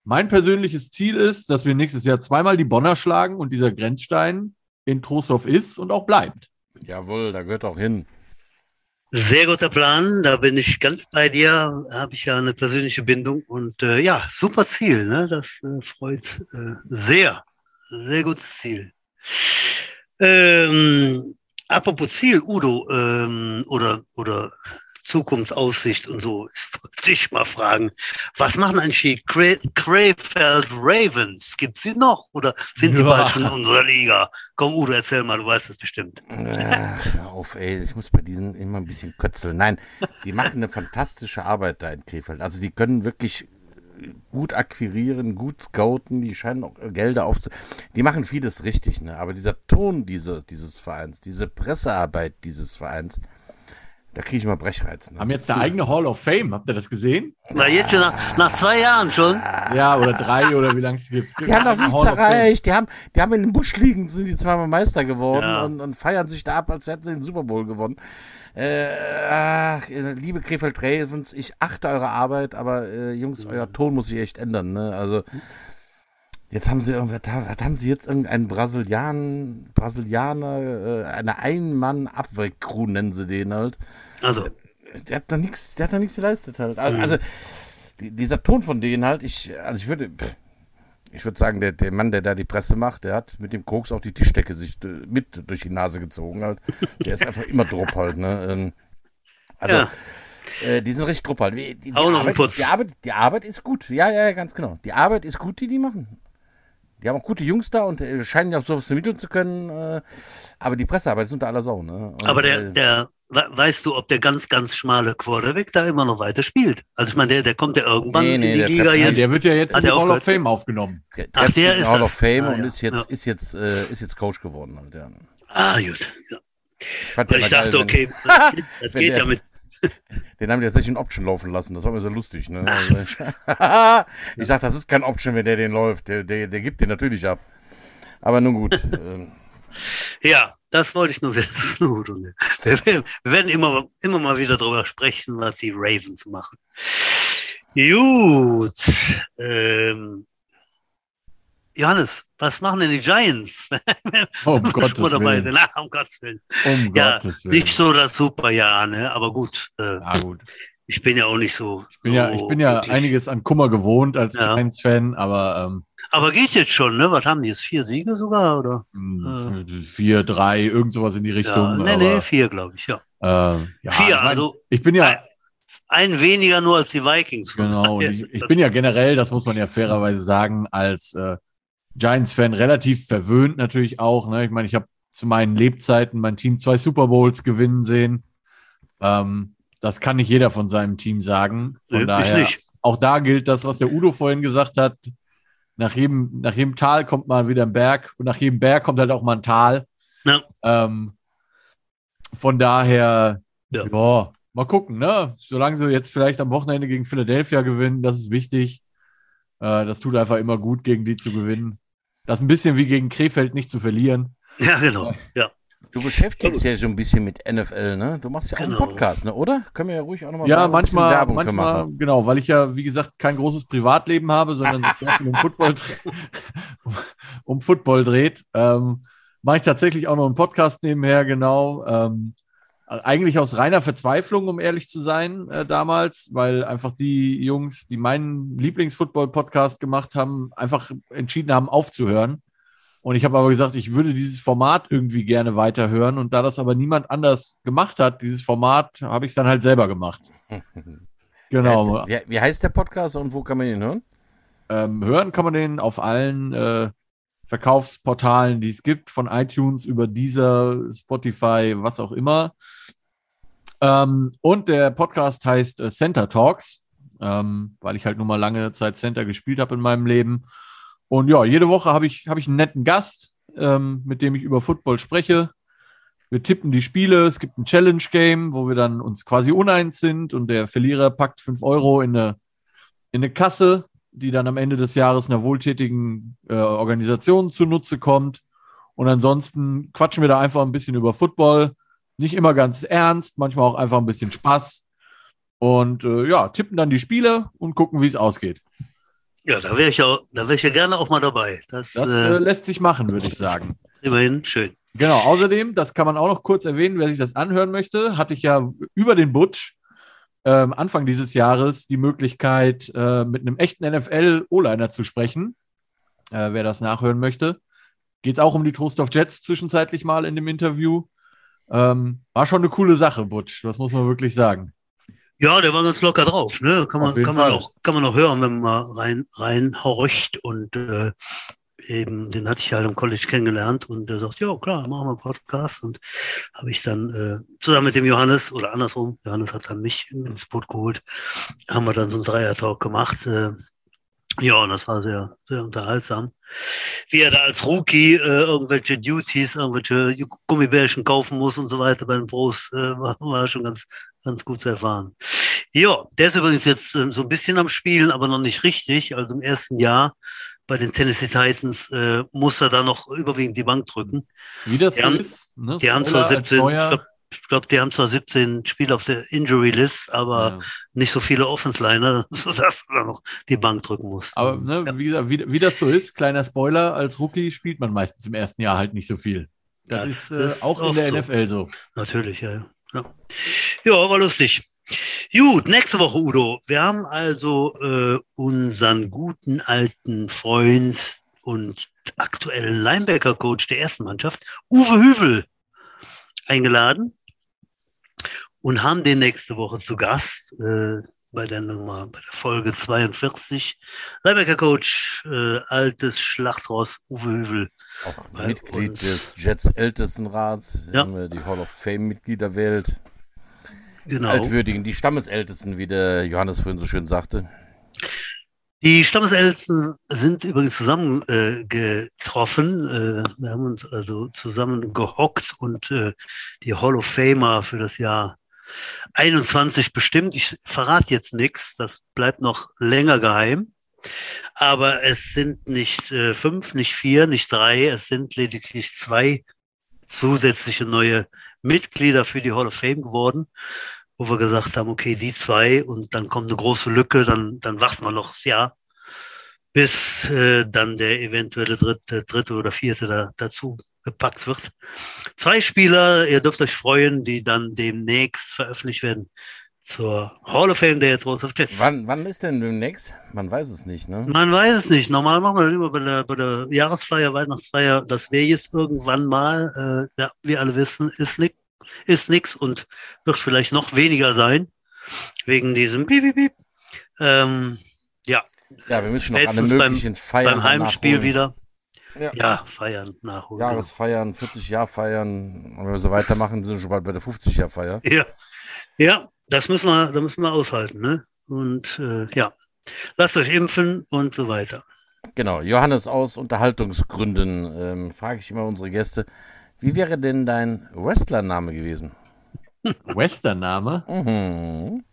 Mein persönliches Ziel ist, dass wir nächstes Jahr zweimal die Bonner schlagen und dieser Grenzstein in Trostorf ist und auch bleibt. Jawohl, da gehört auch hin. Sehr guter Plan, da bin ich ganz bei dir, habe ich ja eine persönliche Bindung und äh, ja, super Ziel, ne? das äh, freut äh, sehr, sehr gutes Ziel. Ähm, apropos Ziel, Udo, ähm, oder, oder Zukunftsaussicht und so. Ich wollte dich mal fragen, was machen eigentlich die Crayfeld Ravens? Gibt es sie noch oder sind die ja. bald schon in unserer Liga? Komm, Udo, erzähl mal, du weißt es bestimmt. Ach, hör auf, ey, ich muss bei diesen immer ein bisschen kötzeln. Nein, die machen eine fantastische Arbeit da in Krefeld. Also die können wirklich gut akquirieren, gut scouten, die scheinen auch Gelder aufzu... Die machen vieles richtig, ne? Aber dieser Ton diese, dieses Vereins, diese Pressearbeit dieses Vereins, da kriege ich mal Brechreiz. Ne? Haben jetzt eine eigene Hall of Fame, habt ihr das gesehen? Na, jetzt schon nach, nach zwei Jahren schon. Ja, oder drei oder wie lange es gibt. Die haben noch nichts erreicht. Die haben, die haben in dem Busch liegen, sind die zweimal Meister geworden ja. und, und, feiern sich da ab, als hätten sie den Super Bowl gewonnen. Äh, ach, liebe Krefeld Ravens, ich achte eure Arbeit, aber äh, Jungs, euer Ton muss sich echt ändern. Ne? Also Jetzt haben sie irgendwas, haben sie jetzt irgendeinen Brasilian, Brasilianer, äh, eine Ein-Mann-Abwehrcrew nennen sie den halt. Also. Der hat da nichts, der hat da nichts geleistet halt. Also, mhm. also dieser Ton von denen halt, ich, also ich würde, ich würde sagen, der, der Mann, der da die Presse macht, der hat mit dem Koks auch die Tischdecke sich äh, mit durch die Nase gezogen halt. Der ist einfach immer Drupp halt, ne. Ähm, also, ja. Äh, die sind richtig Drupp halt. Die, die, Arbeit, die, Arbeit, die Arbeit ist gut. Ja, ja, ganz genau. Die Arbeit ist gut, die die machen. Die haben auch gute Jungs da und äh, scheinen ja auch sowas vermitteln zu können. Äh, aber die Pressearbeit ist unter aller Sau. Ne? Und, aber der, äh, der, weißt du, ob der ganz, ganz schmale Quarterback da immer noch weiter spielt? Also ich meine, der, der kommt ja irgendwann nee, nee, in die Liga jetzt. Der wird ja jetzt in die Hall of Fame aufgenommen. Der, der Ach, der ist Hall of Fame ah, und ja. ist jetzt, ja. ist jetzt, äh, ist jetzt Coach geworden. Halt, ja. Ah, gut. Ja. Ich, fand ich dachte, geil, okay, das geht ja mit den haben die tatsächlich in Option laufen lassen. Das war mir so lustig. Ne? ich sag, das ist kein Option, wenn der den läuft. Der, der, der gibt den natürlich ab. Aber nun gut. Ähm. ja, das wollte ich nur wissen. Wir, werden immer, immer mal wieder darüber sprechen, was die Ravens machen. Gut. Ähm, Johannes, was machen denn die Giants? um Gottes Willen. Sind. Ach, um Gottes Willen. Um ja, Gottes Willen. Nicht so das Superjahr, ne? aber gut. Äh, ja, gut. Ich bin ja auch nicht so. Ich bin so ja, ich bin ja einiges an Kummer gewohnt als ja. Giants-Fan, aber. Ähm, aber geht jetzt schon, ne? Was haben die jetzt? Vier Siege sogar, oder? Hm, äh, vier, drei, irgend sowas in die Richtung. Ja, nee, aber, nee, vier, glaube ich, ja. Äh, ja. Vier, ich mein, also. Ich bin ja. Ein weniger nur als die Vikings. Genau. Ich, ich, bin ja generell, das muss man ja fairerweise sagen, als äh, Giants-Fan relativ verwöhnt natürlich auch. Ne? Ich meine, ich habe zu meinen Lebzeiten mein Team zwei Super Bowls gewinnen sehen. Ähm, das kann nicht jeder von seinem Team sagen. Von nee, daher, auch da gilt das, was der Udo vorhin gesagt hat. Nach jedem, nach jedem Tal kommt mal wieder ein Berg und nach jedem Berg kommt halt auch mal ein Tal. Ja. Ähm, von daher, ja. ja. mal gucken, ne? Solange sie jetzt vielleicht am Wochenende gegen Philadelphia gewinnen, das ist wichtig. Äh, das tut einfach immer gut, gegen die zu gewinnen. Das ist ein bisschen wie gegen Krefeld nicht zu verlieren. Ja, genau. Ja. Du beschäftigst ja so ein bisschen mit NFL, ne? Du machst ja auch genau. einen Podcast, ne? Oder? Können wir ja ruhig auch nochmal Ja, sagen, manchmal, Werbung manchmal, genau, weil ich ja, wie gesagt, kein großes Privatleben habe, sondern sich sehr viel um Football, um Football dreht. Ähm, mache ich tatsächlich auch noch einen Podcast nebenher, genau. Ähm, eigentlich aus reiner Verzweiflung, um ehrlich zu sein, äh, damals, weil einfach die Jungs, die meinen Lieblingsfootball-Podcast gemacht haben, einfach entschieden haben, aufzuhören. Und ich habe aber gesagt, ich würde dieses Format irgendwie gerne weiterhören. Und da das aber niemand anders gemacht hat, dieses Format, habe ich es dann halt selber gemacht. genau. Wie heißt, wie, wie heißt, der Podcast und wo kann man ihn hören? Ähm, hören kann man den auf allen äh, Verkaufsportalen, die es gibt, von iTunes über dieser Spotify, was auch immer. Ähm, und der Podcast heißt äh, Center Talks, ähm, weil ich halt nun mal lange Zeit Center gespielt habe in meinem Leben. Und ja, jede Woche habe ich, hab ich einen netten Gast, ähm, mit dem ich über Football spreche. Wir tippen die Spiele, es gibt ein Challenge-Game, wo wir dann uns quasi uneins sind und der Verlierer packt 5 Euro in eine, in eine Kasse die dann am Ende des Jahres einer wohltätigen äh, Organisation zunutze kommt. Und ansonsten quatschen wir da einfach ein bisschen über Football. Nicht immer ganz ernst, manchmal auch einfach ein bisschen Spaß. Und äh, ja, tippen dann die Spiele und gucken, wie es ausgeht. Ja, da wäre ich, ja, wär ich ja gerne auch mal dabei. Das, das äh, äh lässt sich machen, würde ich sagen. Immerhin, schön. Genau, außerdem, das kann man auch noch kurz erwähnen, wer sich das anhören möchte, hatte ich ja über den Butch ähm, Anfang dieses Jahres die Möglichkeit, äh, mit einem echten NFL-O-Liner zu sprechen. Äh, wer das nachhören möchte. Geht es auch um die Trost of Jets zwischenzeitlich mal in dem Interview. Ähm, war schon eine coole Sache, Butch, das muss man wirklich sagen. Ja, der war ganz locker drauf. Ne? Kann, man, kann, man auch, kann man auch hören, wenn man mal rein, reinhorcht. Und äh, eben, den hatte ich halt im College kennengelernt und der sagt, ja klar, machen wir einen Podcast und habe ich dann äh, zusammen mit dem Johannes oder andersrum, Johannes hat dann mich ins Boot geholt, haben wir dann so einen Dreier-Talk gemacht. Äh, ja, und das war sehr, sehr unterhaltsam. Wie er da als Rookie äh, irgendwelche Duties, irgendwelche Gummibärchen kaufen muss und so weiter bei den Pros, äh, war, war schon ganz, ganz gut zu erfahren. Ja, der ist übrigens jetzt äh, so ein bisschen am Spielen, aber noch nicht richtig. Also im ersten Jahr bei den Tennessee Titans äh, muss er da noch überwiegend die Bank drücken. Wie das die so haben, ist? Ne? Die haben zwar 17, ich glaube, glaub, die haben zwar 17 Spiele auf der Injury List, aber ja. nicht so viele Offensliner, sodass du da noch die Bank drücken musst. Aber ne, ja. wie gesagt, wie, wie, das so ist, kleiner Spoiler, als Rookie spielt man meistens im ersten Jahr halt nicht so viel. Das ja, ist äh, auch in der so. NFL so. Natürlich, ja. Ja, ja war lustig. Gut, nächste Woche, Udo. Wir haben also äh, unseren guten alten Freund und aktuellen Linebacker-Coach der ersten Mannschaft, Uwe Hüvel, eingeladen und haben den nächste Woche zu Gast. Äh, bei der Nummer, bei der Folge 42. Leibecker Coach, äh, altes Schlachtross Uwe Hüvel. Auch Mitglied uns. des Jets Ältestenrats, ja. die Hall of Fame-Mitglieder wählt. Genau. Altwürdigen, die Stammesältesten, wie der Johannes vorhin so schön sagte. Die Stammesältesten sind übrigens zusammengetroffen. Äh, äh, wir haben uns also zusammen gehockt und äh, die Hall of Famer für das Jahr 21 bestimmt. Ich verrate jetzt nichts, das bleibt noch länger geheim. Aber es sind nicht äh, fünf, nicht vier, nicht drei, es sind lediglich zwei zusätzliche neue Mitglieder für die Hall of Fame geworden wo wir gesagt haben, okay, die zwei und dann kommt eine große Lücke, dann, dann warten wir noch das Jahr, bis äh, dann der eventuelle dritte, dritte oder vierte da, dazu gepackt wird. Zwei Spieler, ihr dürft euch freuen, die dann demnächst veröffentlicht werden zur Hall of Fame der Thrones of Jets. Wann, wann ist denn demnächst? Man weiß es nicht, ne? Man weiß es nicht. Normal machen wir das immer bei der, bei der Jahresfeier, Weihnachtsfeier. Das wäre jetzt irgendwann mal, äh, ja, wir alle wissen, ist nicht ist nichts und wird vielleicht noch weniger sein, wegen diesem Piep, Piep, Piep. Ähm, ja. Ja, wir müssen noch alle möglichen beim, Feiern beim Heimspiel nachholen. wieder. Ja. ja, feiern, nachholen. Jahresfeiern, 40 Jahr feiern. Und wenn wir so weitermachen, sind wir schon bald bei der 50 Jahr Feier. Ja, ja, das müssen wir, da müssen wir aushalten, ne? Und äh, ja, lasst euch impfen und so weiter. Genau, Johannes aus Unterhaltungsgründen ähm, frage ich immer unsere Gäste, wie wäre denn dein Wrestlername gewesen? Westername? Mhm.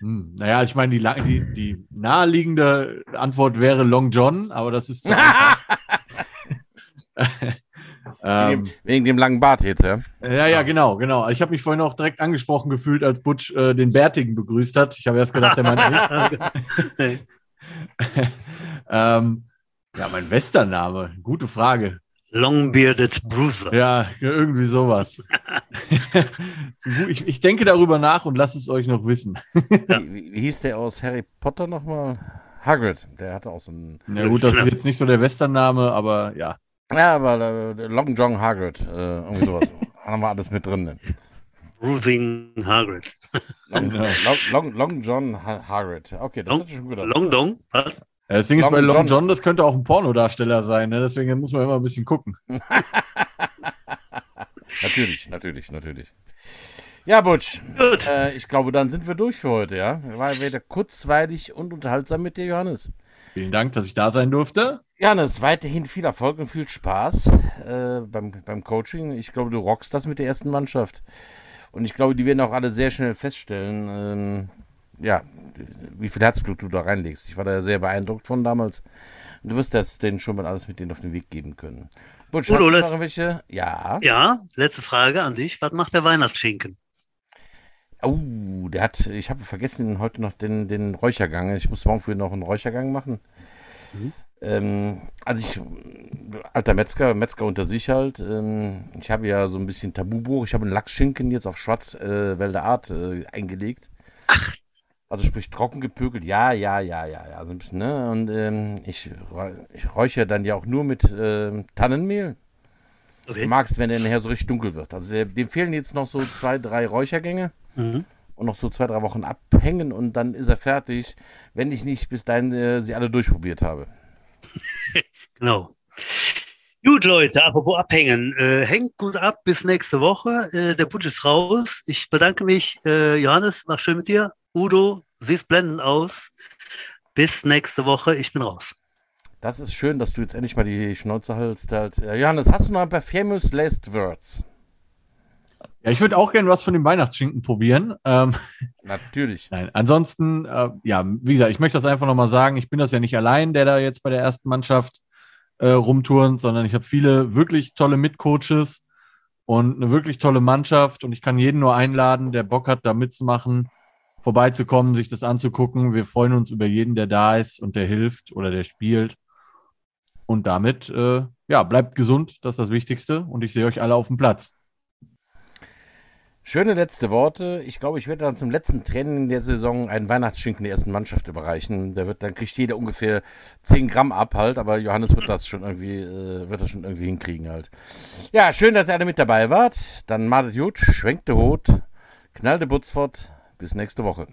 Hm, naja, ich meine, die, die, die, naheliegende Antwort wäre Long John, aber das ist zu ähm, wegen, wegen, dem langen Bart jetzt, ja? Ja, ja, genau, genau. Ich habe mich vorhin auch direkt angesprochen gefühlt, als Butch äh, den Bärtigen begrüßt hat. Ich habe erst gedacht, der meint nicht. ähm, ja, mein Westername, gute Frage. Long-Bearded Bruiser. Ja, irgendwie sowas. ich, ich, denke darüber nach und lasse es euch noch wissen. wie, wie, wie, hieß der aus Harry Potter nochmal? Hagrid, der hatte auch so einen. Ja, gut, das ist jetzt nicht so der Western-Name, aber ja. Ja, aber äh, Long John Hagrid, äh, irgendwie sowas. haben wir alles mit drin. Ne? Bruising Hagrid. Long, Long, Long, Long John Hagrid. Okay, das Long, schon gut Long Dong? Was? Ja, das Ding Long ist bei Long John, John, das könnte auch ein Pornodarsteller sein, ne? deswegen muss man immer ein bisschen gucken. natürlich, natürlich, natürlich. Ja, Butch, äh, ich glaube, dann sind wir durch für heute, ja? War wieder kurzweilig und unterhaltsam mit dir, Johannes. Vielen Dank, dass ich da sein durfte. Johannes, weiterhin viel Erfolg und viel Spaß äh, beim, beim Coaching. Ich glaube, du rockst das mit der ersten Mannschaft. Und ich glaube, die werden auch alle sehr schnell feststellen, ähm, ja, wie viel Herzblut du da reinlegst. Ich war da sehr beeindruckt von damals. Du wirst jetzt denen schon mal alles mit denen auf den Weg geben können. Butch, Udo, hast du noch irgendwelche? Ja. Ja, letzte Frage an dich. Was macht der Weihnachtsschinken? Oh, der hat, ich habe vergessen heute noch den, den Räuchergang. Ich muss morgen früh noch einen Räuchergang machen. Mhm. Ähm, also ich, alter Metzger, Metzger unter sich halt. Ähm, ich habe ja so ein bisschen Tabubuch. Ich habe einen Lachsschinken jetzt auf Schwarzwälder äh, Art äh, eingelegt. Ach, also sprich trocken gepökelt, ja, ja, ja, ja, ja, so ein bisschen, ne? Und ähm, ich, ich räuchere dann ja auch nur mit äh, Tannenmehl. Okay. Du magst, wenn der nachher so richtig dunkel wird. Also der, dem fehlen jetzt noch so zwei, drei Räuchergänge mhm. und noch so zwei, drei Wochen abhängen und dann ist er fertig, wenn ich nicht bis dahin äh, sie alle durchprobiert habe. genau. Gut, Leute, apropos abhängen. Äh, hängt gut ab bis nächste Woche. Äh, der Putsch ist raus. Ich bedanke mich. Äh, Johannes, war schön mit dir. Udo, siehst blendend aus. Bis nächste Woche, ich bin raus. Das ist schön, dass du jetzt endlich mal die Schnauze hältst. Halt. Johannes, hast du noch ein paar famous last words? Ja, ich würde auch gerne was von dem Weihnachtsschinken probieren. Ähm, Natürlich. Nein, ansonsten, äh, ja, wie gesagt, ich möchte das einfach nochmal sagen. Ich bin das ja nicht allein, der da jetzt bei der ersten Mannschaft äh, rumturnt, sondern ich habe viele wirklich tolle Mitcoaches und eine wirklich tolle Mannschaft und ich kann jeden nur einladen, der Bock hat, da mitzumachen vorbeizukommen, sich das anzugucken. Wir freuen uns über jeden, der da ist und der hilft oder der spielt. Und damit, äh, ja, bleibt gesund, das ist das Wichtigste. Und ich sehe euch alle auf dem Platz. Schöne letzte Worte. Ich glaube, ich werde dann zum letzten Training der Saison einen Weihnachtsschinken der ersten Mannschaft überreichen. Da wird, dann kriegt jeder ungefähr 10 Gramm ab halt, aber Johannes wird das schon irgendwie, äh, wird das schon irgendwie hinkriegen halt. Ja, schön, dass ihr alle mit dabei wart. Dann malet gut, schwenkt der Hut, knallt der Butz fort. Bis nächste Woche.